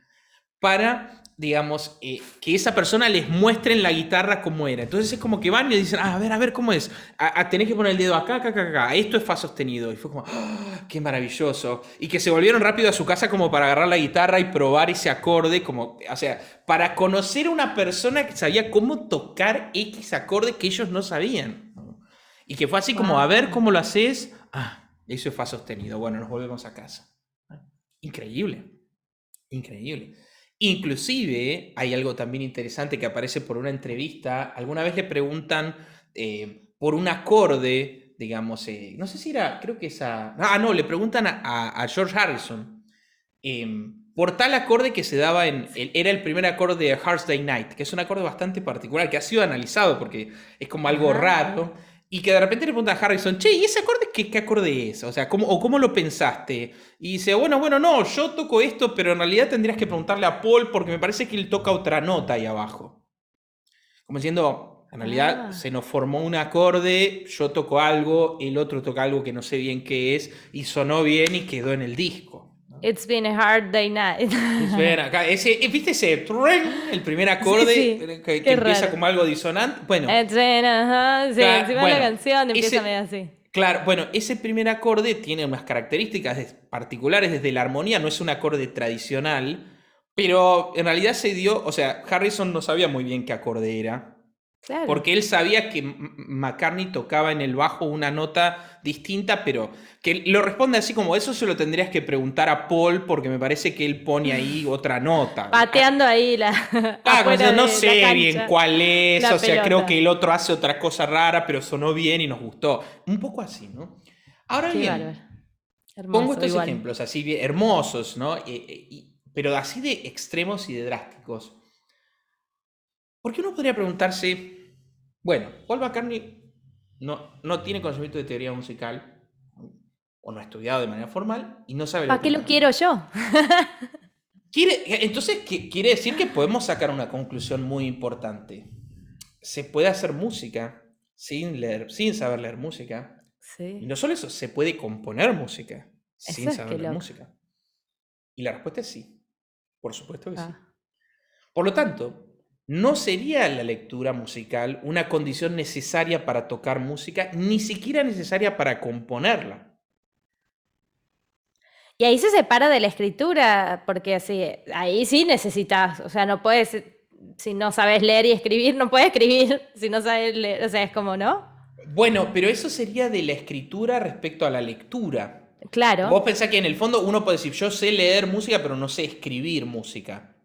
B: para digamos, eh, que esa persona les muestre en la guitarra cómo era. Entonces es como que van y dicen, ah, a ver, a ver, ¿cómo es? A, tenés que poner el dedo acá, acá, acá, acá. Esto es fa sostenido. Y fue como, ¡Ah, qué maravilloso. Y que se volvieron rápido a su casa como para agarrar la guitarra y probar ese acorde, como, o sea, para conocer a una persona que sabía cómo tocar X acorde que ellos no sabían. Y que fue así como, a ver cómo lo haces. Ah, eso es fa sostenido. Bueno, nos volvemos a casa. Increíble. Increíble. Inclusive hay algo también interesante que aparece por una entrevista. Alguna vez le preguntan eh, por un acorde, digamos, eh, no sé si era, creo que esa... Ah, no, le preguntan a, George Harrison em, por tal acorde que se daba en... era el primer acorde de Heart's Day Night, que es un acorde bastante particular, que ha sido analizado porque es como algo raro. Y que de repente le pregunta a Harrison, che, ¿y ese acorde qué, qué acorde es? O sea, ¿cómo, ¿o cómo lo pensaste? Y dice, bueno, bueno, no, yo toco esto, pero en realidad tendrías que preguntarle a Paul porque me parece que él toca otra nota ahí abajo. Como diciendo, en realidad ah. se nos formó un acorde, yo toco algo, el otro toca algo que no sé bien qué es, y sonó bien y quedó en el disco.
A: It's been a hard day night.
B: acá, ese, ¿Viste ese el primer acorde que, empieza como algo disonante? Bueno.
A: It's been a, sí, encima la canción empieza medio así.
B: Claro, bueno, ese primer acorde tiene unas características particulares desde la armonía, no es un acorde tradicional, pero en realidad se dio, o sea, Harrison no sabía muy bien qué acorde era. Porque él sabía que McCartney tocaba en el bajo una nota distinta, pero que lo responde así como, eso se lo tendrías que preguntar a Paul porque me parece que él pone ahí otra nota.
A: Pateando ahí la...
B: Ah, no sé bien cuál es, o sea, creo que el otro hace otra cosa rara, pero sonó bien y nos gustó. Un poco así, ¿no? Ahora bien, pongo estos ejemplos así hermosos, ¿no? pero así de extremos y de drásticos. Porque uno podría preguntarse, bueno, Paul McCartney no, no tiene conocimiento de teoría musical, o no ha estudiado de manera formal, y no sabe...
A: ¿Para qué lo quiero yo?
B: quiere, entonces, quiere decir que podemos sacar una conclusión muy importante. Se puede hacer música sin leer, sin saber leer música. Sí. Y no solo eso, se puede componer música sin saber leer música. Y la respuesta es sí. Por supuesto que sí. Ah. Por lo tanto, no sería la lectura musical una condición necesaria para tocar música, ni siquiera necesaria para componerla.
A: Y ahí se separa de la escritura, porque así, ahí sí necesitas, o sea, no puedes, si no sabes leer y escribir, no puedes escribir si no sabes leer, o sea, es como, ¿no?
B: Bueno, pero eso sería de la escritura respecto a la lectura.
A: Claro.
B: Vos pensás que en el fondo uno puede decir, yo sé leer música, pero no sé escribir música.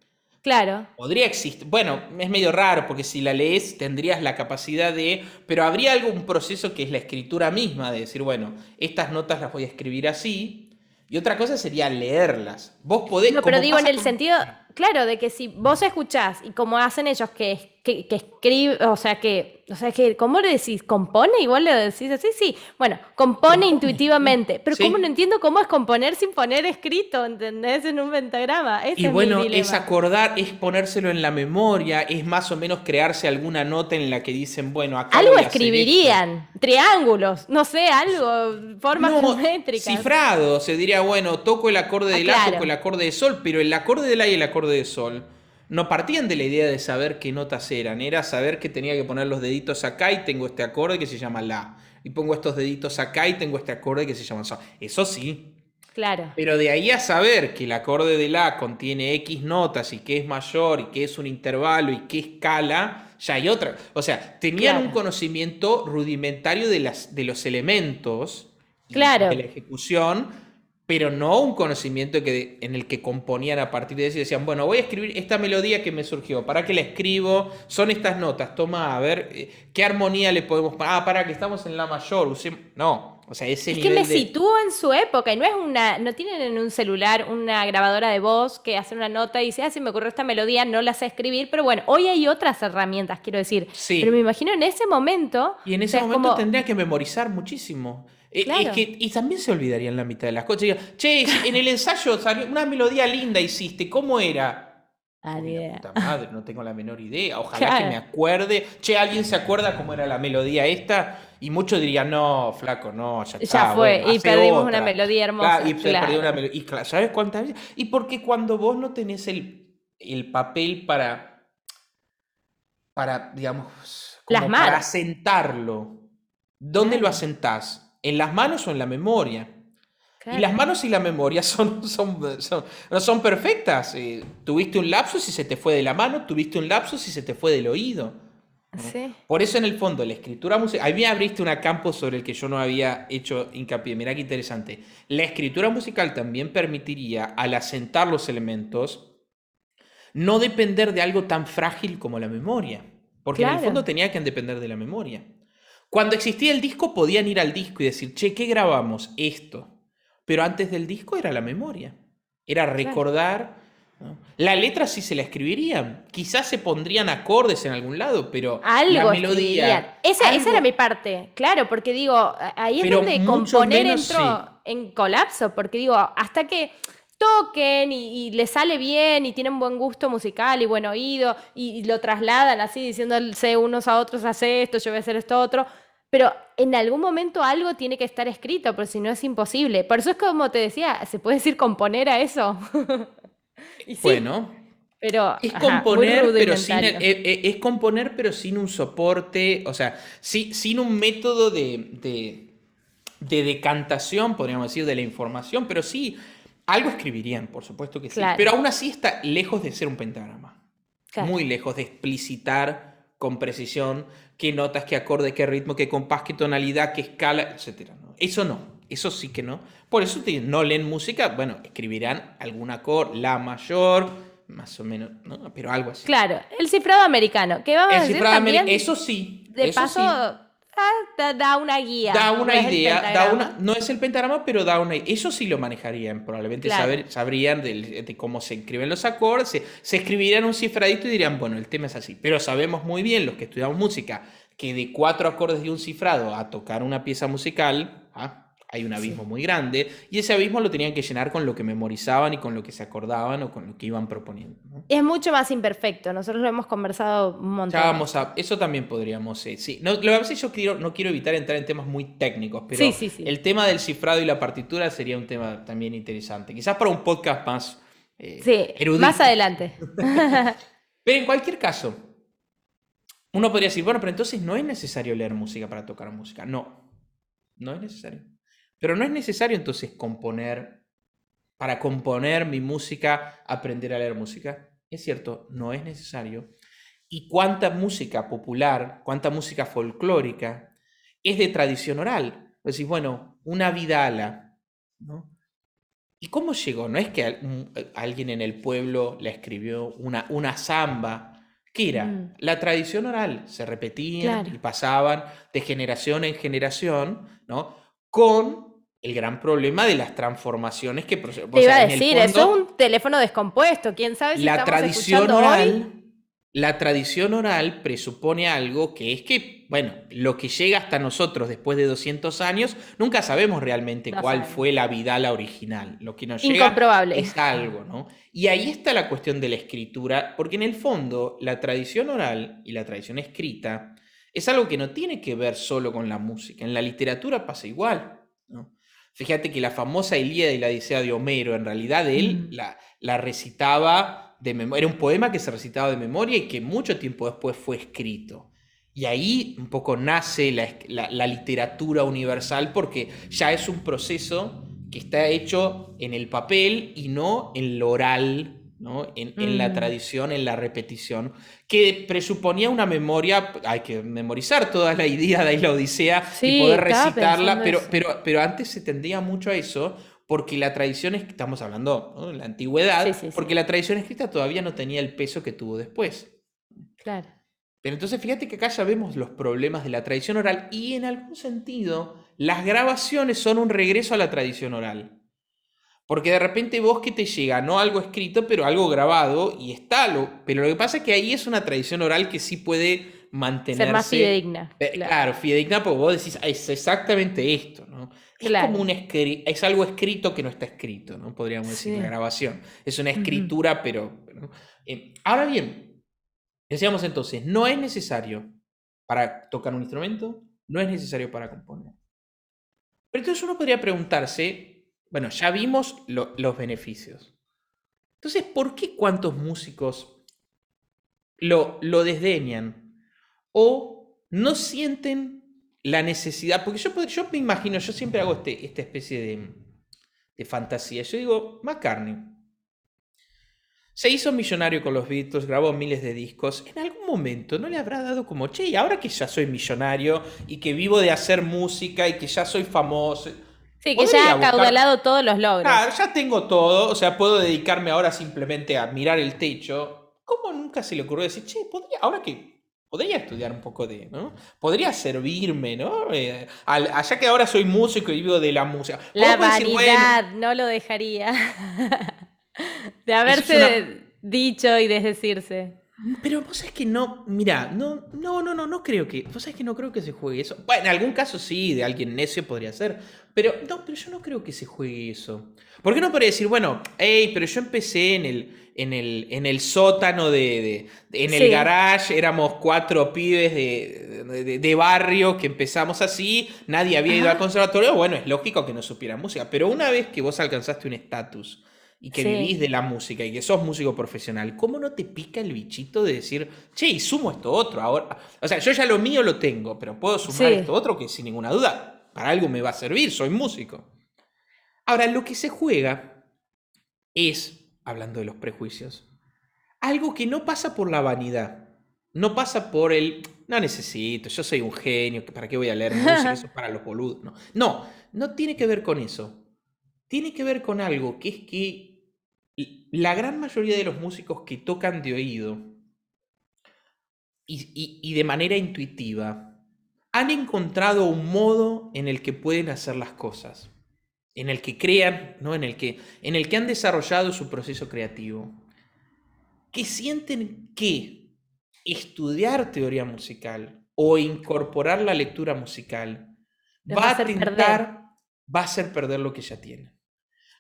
A: Claro.
B: Podría existir. Bueno, es medio raro porque si la lees tendrías la capacidad de. Pero habría algún proceso que es la escritura misma, de decir, bueno, estas notas las voy a escribir así. Y otra cosa sería leerlas. Vos podés.
A: No, pero digo en el sentido. Claro, de que si vos escuchás y como hacen ellos que, que, que escribe, o sea, que, o sea, que, ¿cómo le decís? ¿Compone? Igual le decís así, sí. Bueno, compone, intuitivamente. Pero ¿cómo no entiendo cómo es componer sin poner escrito, ¿entendés? En un pentagrama.
B: y bueno, es acordar, es ponérselo en la memoria, es más o menos crearse alguna nota en la que dicen, bueno, acá.
A: Algo escribirían, triángulos, no sé, algo, formas geométricas.
B: Cifrado, se diría, bueno, toco el acorde de la, toco el acorde de sol, pero el acorde de la y el acorde de sol no partían de la idea de saber qué notas eran, era saber que tenía que poner los deditos acá y tengo este acorde que se llama La. Y pongo estos deditos acá y tengo este acorde que se llama Sol. Eso sí.
A: Claro.
B: Pero de ahí a saber que el acorde de La contiene X notas y que es mayor y que es un intervalo y que escala, ya hay otra. O sea, tenían un conocimiento rudimentario de, las, de los elementos
A: claro.
B: de la ejecución pero no un conocimiento que, en el que componían a partir de eso y decían, bueno, voy a escribir esta melodía que me surgió, ¿para qué la escribo? Son estas notas, toma, a ver, eh, ¿qué armonía le podemos poner? Ah, para que estamos en la mayor, no, o sea, ese
A: es que me sitúo en su época y no es una, no tienen en un celular una grabadora de voz que hace una nota y dice, ah, se me ocurrió esta melodía, no la sé escribir, pero bueno, hoy hay otras herramientas, quiero decir. Sí. Pero me imagino en ese momento...
B: Y en ese momento tendría que memorizar muchísimo. Eh, que, y también se olvidaría en la mitad de las cosas. che, en el ensayo salió una melodía linda hiciste, ¿cómo era?
A: Ah,
B: puta madre, no tengo la menor idea. Ojalá
A: Claro.
B: que me acuerde. Che, ¿alguien se acuerda cómo era la melodía esta? Y muchos dirían, no, flaco, no, ya
A: Ya
B: está.
A: fue,
B: bueno,
A: y perdimos
B: otra".
A: una melodía hermosa.
B: Claro, y
A: claro.
B: una melodía. Y ¿sabes cuántas veces? Y porque cuando vos no tenés el, el papel para, para, digamos, como para asentarlo, ¿dónde lo asentás? ¿En las manos o en la memoria?
A: Claro.
B: Y las manos y la memoria son, son, son- no son perfectas. Eh, tuviste un lapsus y se te fue de la mano, tuviste un lapsus y se te fue del oído.
A: Sí.
B: Por eso, en el fondo, la escritura musical. A mí me abriste un campo sobre el que yo no había hecho hincapié. Mirá qué interesante. La escritura musical también permitiría, al asentar los elementos, no depender de algo tan frágil como la memoria. Porque en el
A: Claro.
B: fondo tenía que depender de la memoria. Cuando existía el disco, podían ir al disco y decir, che, ¿qué grabamos? Esto. Pero antes del disco era la memoria. Era recordar. ¿no? La letra sí se la escribirían. Quizás se pondrían acordes en algún lado, pero
A: Algo
B: la melodía.
A: Esa, esa
B: algo-
A: era mi parte, claro, porque digo, ahí es
B: Pero
A: donde componer
B: menos,
A: entró en colapso, porque digo, hasta que toquen y, y les sale bien y tienen buen gusto musical y buen oído y, y lo trasladan así diciéndose unos a otros, hace esto, yo voy a hacer esto otro, pero en algún momento algo tiene que estar escrito, porque si no es imposible. Por eso es como te decía, ¿se puede decir componer a eso? y sí,
B: Bueno,
A: pero
B: es
A: ajá,
B: componer, pero sin, eh, es componer, pero sin un soporte, o sea, sin un método de, de, de decantación, podríamos decir, de la información, pero sí, algo escribirían, por supuesto que sí.
A: Claro.
B: Pero aún así está lejos de ser un pentagrama.
A: Claro.
B: Muy lejos de explicitar con precisión qué notas, qué acorde, qué ritmo, qué compás, qué tonalidad, qué escala, etc. ¿no? Eso no, eso sí que no. Por eso te no leen música, bueno, escribirán algún acorde, la mayor, más o menos, ¿no? pero algo así.
A: Claro, el cifrado americano, que vamos a
B: El
A: decir
B: cifrado
A: también,
B: eso sí,
A: de
B: eso
A: paso,
B: sí.
A: Ah, da, da una guía.
B: Da una idea, da una, no es el pentagrama, pero da una Eso sí lo manejarían, probablemente
A: Claro.
B: saber- sabrían de, cómo se escriben los acordes, se, se escribirían un cifradito y dirían, bueno, el tema es así. Pero sabemos muy bien, los que estudiamos música, que de cuatro acordes de un cifrado a tocar una pieza musical, ah, hay un abismo muy grande, y ese abismo lo tenían que llenar con lo que memorizaban y con lo que se acordaban o con lo que iban proponiendo. ¿no?
A: Es mucho más imperfecto, nosotros lo hemos conversado un montón.
B: Ya vamos a, eso también podríamos, eh, sí. No, lo que pasa es que yo quiero, no quiero evitar entrar en temas muy técnicos, pero
A: Sí, sí, sí.
B: el tema del cifrado y la partitura sería un tema también interesante. Quizás para un podcast más eh,
A: Sí,
B: erudito.
A: más adelante.
B: Pero en cualquier caso, uno podría decir, bueno, pero entonces no es necesario leer música para tocar música. No, no es necesario. Pero no es necesario entonces componer, para componer mi música, aprender a leer música. Es cierto, no es necesario. ¿Y cuánta música popular, cuánta música folclórica es de tradición oral? Decís, bueno, una vidala, ¿no? ¿Y cómo llegó? No es que un- alguien en el pueblo la escribió una, una samba. ¿Qué era?
A: Mm.
B: La tradición oral. Se repetían
A: Claro.
B: y pasaban de generación en generación, ¿no? Con el gran problema de las transformaciones que... proce- o
A: Te iba
B: sea,
A: a
B: en el
A: decir,
B: fondo,
A: eso es un teléfono descompuesto. ¿Quién sabe si
B: la
A: estamos
B: tradición
A: escuchando
B: oral,
A: hoy?
B: la tradición oral presupone algo que es que, bueno, lo que llega hasta nosotros después de 200 años, nunca sabemos realmente
A: No
B: cuál fue la vidala original. Lo que nos llega es algo, ¿no? Y ahí está la cuestión de la escritura, porque en el fondo la tradición oral y la tradición escrita es algo que no tiene que ver solo con la música. En la literatura pasa igual, ¿no? Fíjate que la famosa Ilíada y la Odisea de Homero, en realidad él
A: Mm.
B: la, la recitaba de memoria. Era un poema que se recitaba de memoria y que mucho tiempo después fue escrito. Y ahí un poco nace la, la- la literatura universal porque ya es un proceso que está hecho en el papel y no en lo oral, ¿no? en, en la
A: Mm.
B: tradición, en la repetición, que presuponía una memoria, hay que memorizar toda la Ilíada y la Odisea
A: Sí,
B: y poder recitarla, pero, pero, pero antes se tendía mucho a eso porque la tradición, es- estamos hablando ¿no? la antigüedad,
A: Sí, sí, sí.
B: porque la tradición escrita todavía no tenía el peso que tuvo después.
A: Claro.
B: Pero entonces fíjate que acá ya vemos los problemas de la tradición oral y en algún sentido las grabaciones son un regreso a la tradición oral. Porque de repente vos que te llega, no algo escrito, pero algo grabado y está lo... Pero lo que pasa es que ahí es una tradición oral que sí puede mantenerse.
A: Ser más fidedigna.
B: Eh, claro. fidedigna, porque vos decís, "Ah, es exactamente esto, ¿no? Es
A: Claro.
B: como un es algo escrito que no está escrito, ¿no? Podríamos decir, la grabación. Es una escritura, pero. pero- eh, ahora bien, decíamos entonces, no es necesario para tocar un instrumento, no es necesario para componer. Pero entonces uno podría preguntarse, bueno, ya vimos lo- los beneficios. Entonces, ¿por qué cuántos músicos lo, desdeñan? O no sienten la necesidad, porque yo, pod- yo me imagino, yo siempre hago este, esta especie de, de fantasía. Yo digo, McCartney se hizo millonario con los Beatles, grabó miles de discos. En algún momento no le habrá dado como, che, ahora que ya soy millonario y que vivo de hacer música y que ya soy famoso.
A: Sí, que ya ha
B: buscar-
A: caudalado todos los logros.
B: Claro, ya tengo todo, o sea, puedo dedicarme ahora simplemente a mirar el techo. ¿Cómo nunca se le ocurrió decir, che, podría, ahora que podría estudiar un poco de, ¿no? Podría servirme, ¿no? Eh, al- allá que ahora soy músico y vivo de la música.
A: La
B: bueno,
A: vanidad no lo dejaría de haberse
B: una-
A: dicho y desdecirse.
B: Pero vos sabés que no, mira, no, no, no, no, no creo que, vos sabés que no creo que se juegue eso. Bueno, en algún caso sí, de alguien necio podría ser, pero no, pero yo no creo que se juegue eso. ¿Por qué no podría decir, bueno, hey, pero yo empecé en el, en el, en el sótano de, en el
A: Sí.
B: garage, éramos cuatro pibes de, de- de barrio que empezamos así, nadie había ido al conservatorio, bueno, es lógico que no supiera música, pero una vez que vos alcanzaste un estatus y que
A: Sí.
B: vivís de la música y que sos músico profesional, ¿cómo no te pica el bichito de decir, che, y sumo esto otro ahora? O sea, yo ya lo mío lo tengo, pero puedo sumar
A: Sí.
B: esto otro que sin ninguna duda, para algo me va a servir, soy músico. Ahora, lo que se juega es, hablando de los prejuicios, algo que no pasa por la vanidad, no pasa por el, no necesito, yo soy un genio, ¿para qué voy a leer música? Eso es para los boludos. No, no, no tiene que ver con eso. Tiene que ver con algo que es que la gran mayoría de los músicos que tocan de oído y, y- y de manera intuitiva han encontrado un modo en el que pueden hacer las cosas, en el que crean, ¿no? en, el que, en el que han desarrollado su proceso creativo, que sienten que estudiar teoría musical o incorporar la lectura musical va
A: a
B: tentar,
A: perder.
B: va a hacer perder lo que ya tienen.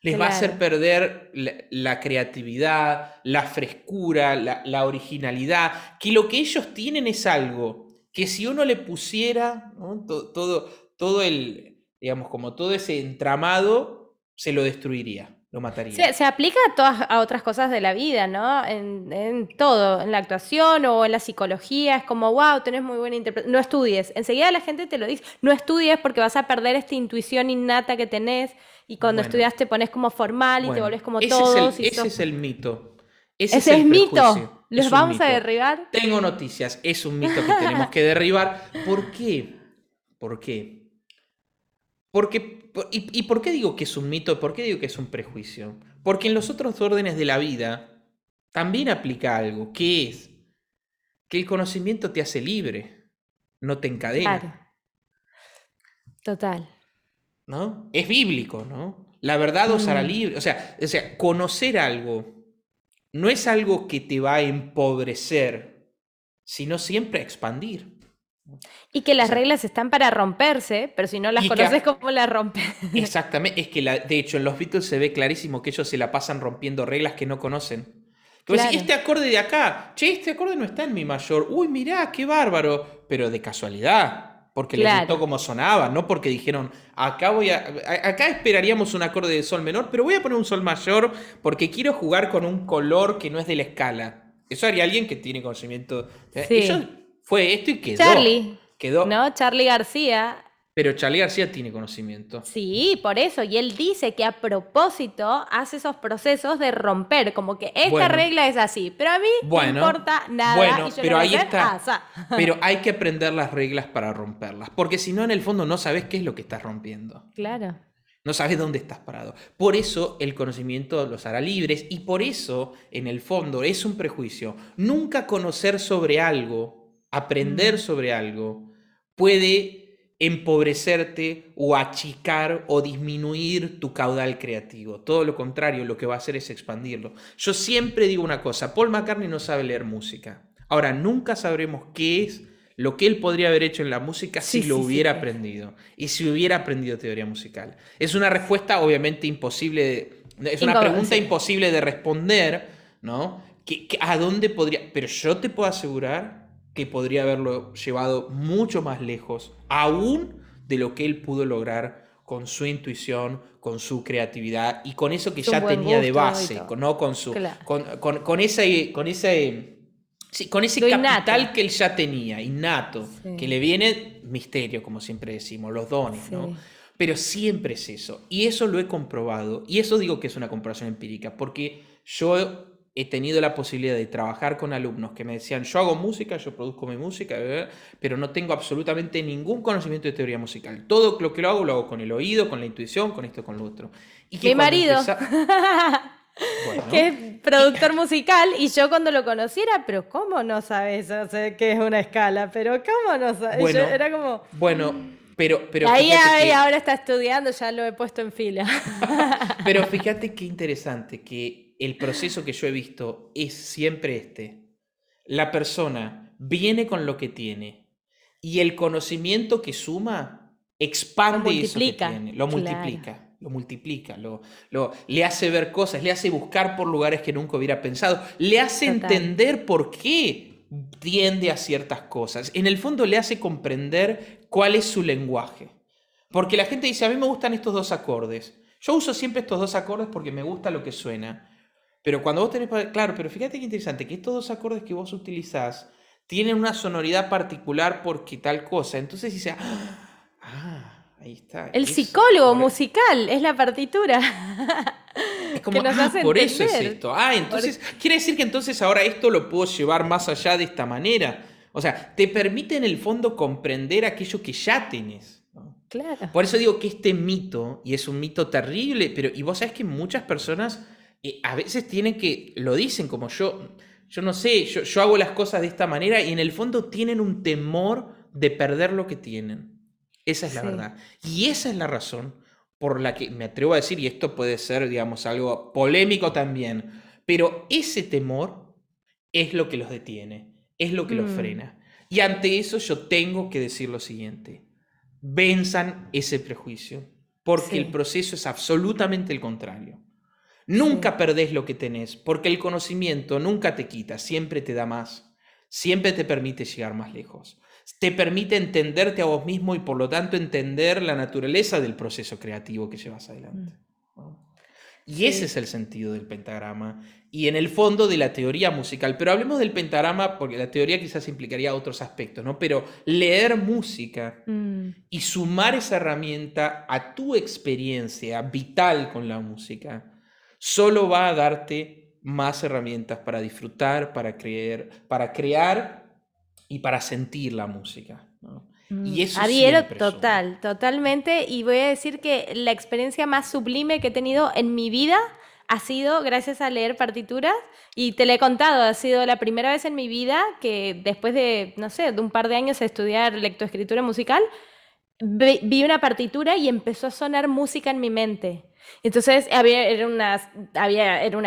B: Les va a hacer perder la, la creatividad, la frescura, la, la originalidad, que lo que ellos tienen es algo que si uno le pusiera todo, todo el, digamos, como todo ese entramado, se lo destruiría, lo mataría.
A: Se, se aplica a todas a otras cosas de la vida, ¿no? En, en todo, en la actuación o en la psicología, es como, wow, tenés muy buena interpretación. No estudies. Enseguida la gente te lo dice, no estudies porque vas a perder esta intuición innata que tenés y cuando
B: Bueno.
A: estudias te pones como formal y te volvés como
B: ese
A: todos.
B: Es
A: y
B: el, ese
A: sos-
B: es el mito. Ese,
A: Ese
B: es,
A: es
B: el
A: mito. ¿Los
B: Es
A: vamos a derribar?
B: Tengo noticias, es un mito que tenemos que derribar. ¿Por qué? ¿Por qué? Porque, por- y, y por qué digo que es un mito? ¿Por qué digo que es un prejuicio? Porque en los otros órdenes de la vida también aplica algo, que es que el conocimiento te hace libre, no te encadena.
A: Claro. Total.
B: ¿No? Es bíblico, ¿no? La verdad os hará
A: Mm.
B: libre. O sea, o sea, conocer algo no es algo que te va a empobrecer, sino siempre a expandir.
A: Y que las
B: sea-
A: reglas están para romperse, pero si no las
B: que-
A: conoces, ¿cómo las rompes?
B: Exactamente, es que la- de hecho en los Beatles se ve clarísimo que ellos se la pasan rompiendo reglas que no conocen. Que vos decís,
A: Claro.
B: este acorde de acá, che, este acorde no está en mi mayor, uy, mirá, qué bárbaro, pero de casualidad, porque les
A: Claro.
B: gustó cómo sonaba, no porque dijeron, acá voy a, acá esperaríamos un acorde de sol menor, pero voy a poner un sol mayor porque quiero jugar con un color que no es de la escala. Eso haría alguien que tiene conocimiento.
A: Sí.
B: Ellos fue esto y quedó.
A: Charlie,
B: Quedó.
A: ¿no? Charlie García
B: Pero Charlie García tiene conocimiento.
A: Sí, por eso. Y él dice que a propósito hace esos procesos de romper, como que esta
B: Bueno.
A: regla es así, pero a mí
B: Bueno,
A: no importa nada.
B: bueno,
A: y yo
B: pero ahí
A: hacer
B: está.
A: asá.
B: Pero hay que aprender las reglas para romperlas, porque si no, en el fondo no sabes qué es lo que estás rompiendo.
A: Claro.
B: No sabes dónde estás parado. Por eso el conocimiento los hará libres y por eso, en el fondo, es un prejuicio. Nunca conocer sobre algo, aprender
A: Mm.
B: sobre algo, puede empobrecerte o achicar o disminuir tu caudal creativo. Todo lo contrario, lo que va a hacer es expandirlo. Yo siempre digo una cosa, Paul McCartney no sabe leer música. Ahora, nunca sabremos qué es lo que él podría haber hecho en la música si lo
A: sí,
B: hubiera
A: sí.
B: aprendido y si hubiera aprendido teoría musical. Es una respuesta obviamente imposible, de- es una pregunta imposible de responder, ¿no? Que ¿A dónde podría? Pero yo te puedo asegurar que podría haberlo llevado mucho más lejos, aún de lo que él pudo lograr con su intuición, con su creatividad y con eso que
A: Su
B: ya tenía de
A: gusto
B: base, ¿no? Con su,
A: Claro.
B: con, con- con ese, con ese, sí, con ese
A: Lo innato.
B: capital que él ya tenía, innato,
A: Sí.
B: que le viene misterio, como siempre decimos, los dones,
A: Sí.
B: ¿no? Pero siempre es eso. Y eso lo he comprobado. Y eso digo que es una comparación empírica, porque yo he tenido la posibilidad de trabajar con alumnos que me decían, yo hago música, yo produzco mi música, pero no tengo absolutamente ningún conocimiento de teoría musical. Todo lo que lo hago, lo hago con el oído, con la intuición, con esto, con lo otro. Y que
A: Mi marido.
B: Bueno,
A: que es productor musical y yo cuando lo conociera, pero ¿cómo no sabes o sea, qué es una escala? Pero ¿cómo no sabes?
B: Bueno,
A: Yo era como...
B: Bueno, pero, pero
A: ahí, ahí,
B: que-
A: ahora está estudiando, ya lo he puesto en fila.
B: Pero fíjate qué interesante que el proceso que yo he visto es siempre este. La persona viene con lo que tiene y el conocimiento que suma expande eso que tiene, lo
A: claro.
B: multiplica, lo multiplica, lo, lo- le hace ver cosas, le hace buscar por lugares que nunca hubiera pensado, le hace
A: Total.
B: entender por qué tiende a ciertas cosas. En el fondo le hace comprender cuál es su lenguaje. Porque la gente dice, a mí me gustan estos dos acordes. Yo uso siempre estos dos acordes porque me gusta lo que suena. Pero cuando vos tenés, claro, pero fíjate qué interesante, que estos dos acordes que vos utilizás tienen una sonoridad particular porque tal cosa. Entonces dice, ah, ah, ahí está.
A: El psicólogo musical es la partitura.
B: Es como,
A: que nos
B: ah,
A: hace
B: por eso es esto. Ah, entonces, quiere decir que entonces ahora esto lo puedo llevar más allá de esta manera. O sea, te permite en el fondo comprender aquello que ya tenés. ¿no?
A: Claro.
B: Por eso digo que este mito, y es un mito terrible, pero y vos sabés que muchas personas eh, a veces tienen que, lo dicen como yo, yo no sé, yo, yo hago las cosas de esta manera y en el fondo tienen un temor de perder lo que tienen. Esa es la
A: Sí.
B: verdad. Y esa es la razón por la que me atrevo a decir, y esto puede ser, digamos, algo polémico también, pero ese temor es lo que los detiene, es lo que los
A: Mm.
B: frena. Y ante eso yo tengo que decir lo siguiente, venzan ese prejuicio, porque
A: Sí.
B: el proceso es absolutamente el contrario. Nunca perdés lo que tenés, porque el conocimiento nunca te quita, siempre te da más, siempre te permite llegar más lejos. Te permite entenderte a vos mismo y por lo tanto entender la naturaleza del proceso creativo que llevas adelante. ¿no? Y ese es el sentido del pentagrama y en el fondo de la teoría musical. Pero hablemos del pentagrama porque la teoría quizás implicaría otros aspectos, ¿no? Pero leer música
A: Mm,
B: y sumar esa herramienta a tu experiencia vital con la música, solo va a darte más herramientas para disfrutar, para creer, para crear y para sentir la música. ¿no?
A: mm.
B: Y eso
A: Adhiero total, totalmente. Y voy a decir que la experiencia más sublime que he tenido en mi vida ha sido gracias a leer partituras. Y te lo he contado, ha sido la primera vez en mi vida que después de, no sé, de un par de años de estudiar lectoescritura musical, vi, una partitura y empezó a sonar música en mi mente. Entonces había era, una,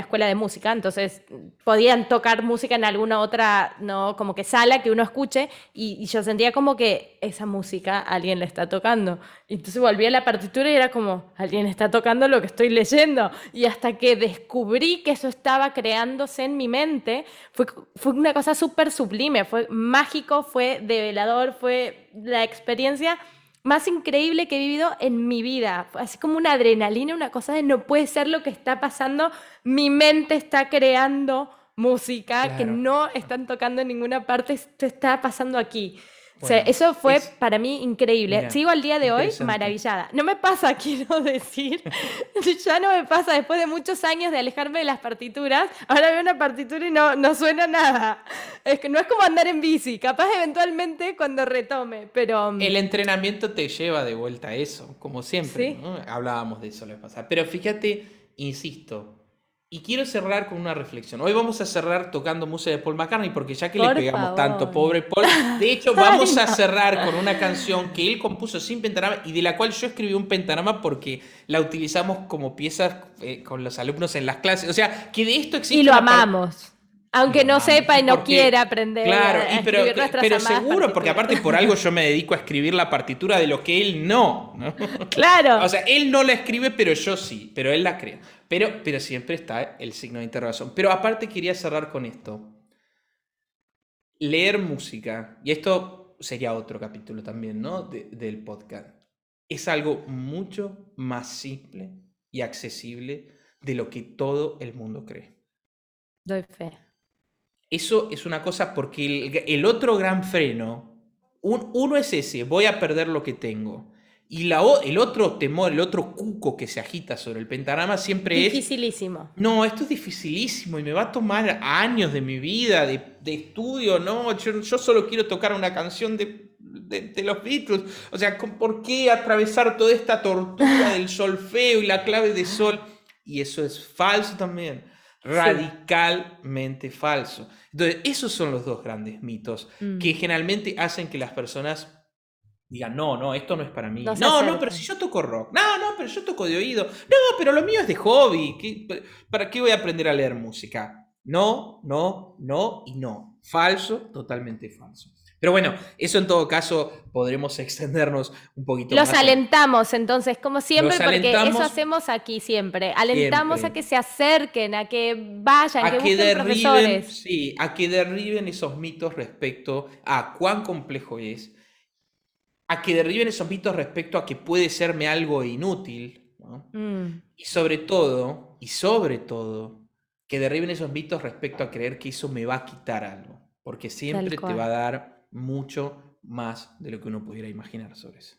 A: escuela de música, entonces podían tocar música en alguna otra, no, como que sala que uno escuche, y, yo sentía como que esa música alguien la está tocando. Entonces volví a la partitura y era como, alguien está tocando lo que estoy leyendo. Y hasta que descubrí que eso estaba creándose en mi mente, fue, fue una cosa súper sublime, fue mágico, fue develador, fue la experiencia más increíble que he vivido en mi vida. Así como una adrenalina, una cosa de no puede ser lo que está pasando. Mi mente está creando música que
B: Claro.
A: no están tocando en ninguna parte. Esto está pasando aquí. O sea,
B: Bueno,
A: eso fue
B: es-
A: para mí increíble.
B: Mira,
A: Sigo al día de hoy maravillada. No me pasa, quiero decir, ya no me pasa después de muchos años de alejarme de las partituras. Ahora veo una partitura y no, no suena nada. Es que no es como andar en bici, capaz eventualmente cuando retome, pero... mm,
B: El entrenamiento te lleva de vuelta a eso, como siempre.
A: Sí.
B: ¿no? Hablábamos de eso la vez pasada. Pero fíjate, insisto, y quiero cerrar con una reflexión. Hoy vamos a cerrar tocando música de Paul McCartney, porque ya que
A: Por
B: le pegamos
A: favor.
B: tanto, pobre Paul, de hecho vamos
A: Ay,
B: a cerrar con una canción que él compuso sin pentagrama y de la cual yo escribí un pentagrama porque la utilizamos como piezas eh, con los alumnos en las clases. O sea, que de esto existe
A: y lo amamos. Aunque no sepa y no
B: Porque-
A: quiera aprender.
B: Claro,
A: a
B: y pero, seguro, porque aparte por algo yo me dedico a escribir la partitura de lo que él no, ¿no?
A: Claro.
B: O sea, él no la escribe, pero yo sí, pero él la crea. Pero, pero siempre está el signo de interrogación. Pero aparte quería cerrar con esto. Leer música, y esto sería otro capítulo también, ¿no? De- del podcast. Es algo mucho más simple y accesible de lo que todo el mundo cree.
A: Doy fe.
B: Eso es una cosa porque el, el otro gran freno, un- uno es ese, voy a perder lo que tengo. Y la, el otro temor, el otro cuco que se agita sobre el pentagrama siempre es,
A: Dificilísimo.
B: no, esto es dificilísimo y me va a tomar años de mi vida, de, de estudio, no, yo, yo solo quiero tocar una canción de, de- de los Beatles. O sea, ¿con- ¿por qué atravesar toda esta tortura del solfeo y la clave de sol? Y eso es falso también, radicalmente falso. Entonces, esos son los dos grandes mitos
A: Mm.
B: que generalmente hacen que las personas digan, no, no, esto no es para mí.
A: No
B: No, no, pero si yo toco rock. No, no, pero yo toco de oído. No, pero lo mío es de hobby. ¿Qué- ¿Para qué voy a aprender a leer música? No, no, no y no. Falso, totalmente falso. Pero bueno, eso en todo caso podremos extendernos un poquito
A: Los
B: más.
A: alentamos entonces, como siempre,
B: Los
A: porque eso hacemos aquí siempre. Alentamos
B: siempre.
A: a que se acerquen, a que vayan,
B: a
A: que
B: que
A: busquen
B: derriben,
A: profesores.
B: sí, a que derriben esos mitos respecto a cuán complejo es, a que derriben esos mitos respecto a que puede serme algo inútil, ¿no?
A: Mm,
B: Y sobre todo, y sobre todo, que derriben esos mitos respecto a creer que eso me va a quitar algo, porque siempre te va a dar mucho más de lo que uno pudiera imaginar sobre eso.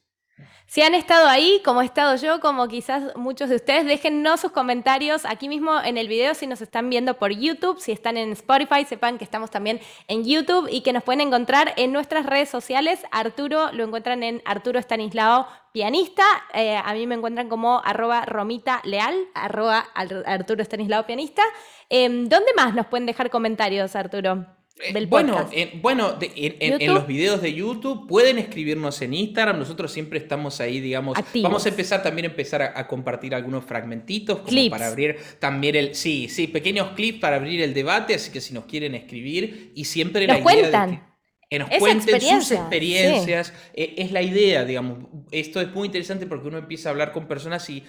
A: Si han estado ahí, como he estado yo, como quizás muchos de ustedes, déjennos sus comentarios aquí mismo en el video si nos están viendo por YouTube, si están en Spotify, sepan que estamos también en YouTube y que nos pueden encontrar en nuestras redes sociales. Arturo lo encuentran en Arturo Estanislao Pianista, eh, a mí me encuentran como arroba Romita Leal, arroba Ar- Arturo Estanislao Pianista. Em, ¿Dónde más nos pueden dejar comentarios, Arturo?
B: Eh,
A: Del
B: bueno, en, bueno de- en, los videos de YouTube pueden escribirnos en Instagram. Nosotros siempre estamos ahí, digamos.
A: Activos.
B: Vamos a empezar también a empezar a, a compartir algunos fragmentitos como
A: Clips.
B: para abrir también el. Sí, sí, pequeños clips para abrir el debate. Así que si nos quieren escribir y siempre
A: Nos
B: la idea
A: cuentan.
B: de que, que nos
A: Esa
B: cuenten sus
A: experiencia,
B: experiencias. eh, es la idea, digamos. Esto es muy interesante porque uno empieza a hablar con personas y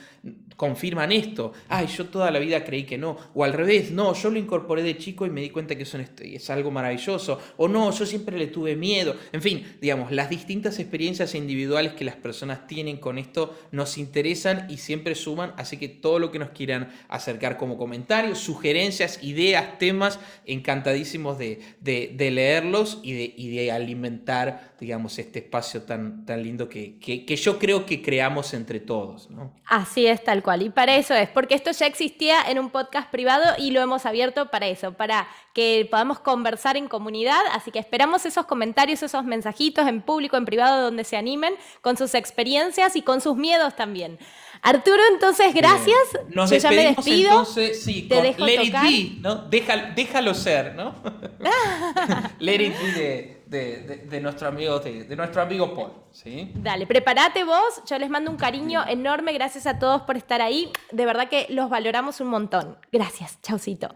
B: confirman esto. Ay, yo toda la vida creí que no. O al revés, no, yo lo incorporé de chico y me di cuenta que eso es, es algo maravilloso. O no, yo siempre le tuve miedo. En fin, digamos, las distintas experiencias individuales que las personas tienen con esto nos interesan y siempre suman. Así que todo lo que nos quieran acercar como comentarios, sugerencias, ideas, temas, encantadísimos de, de- de leerlos y de, y de alimentar, digamos, este espacio tan, tan lindo que, que- que yo creo que creamos entre todos. ¿no?
A: Así es, tal cual. Y para eso es, porque esto ya existía en un podcast privado y lo hemos abierto para eso, para que podamos conversar en comunidad. Así que esperamos esos comentarios, esos mensajitos en público, en privado, donde se animen con sus experiencias y con sus miedos también. Arturo, entonces, gracias.
B: Bien. Nos
A: Yo ya me despido.
B: entonces, sí,
A: Te
B: con
A: dejo
B: Let
A: tocar.
B: It Be, ¿no? Déjalo ser, ¿no? Let It Be de, de- nuestro amigo, de nuestro amigo Paul, ¿sí?
A: Dale, prepárate vos. Yo les mando un cariño enorme. Gracias a todos por estar ahí. De verdad que los valoramos un montón. Gracias. Chaucito.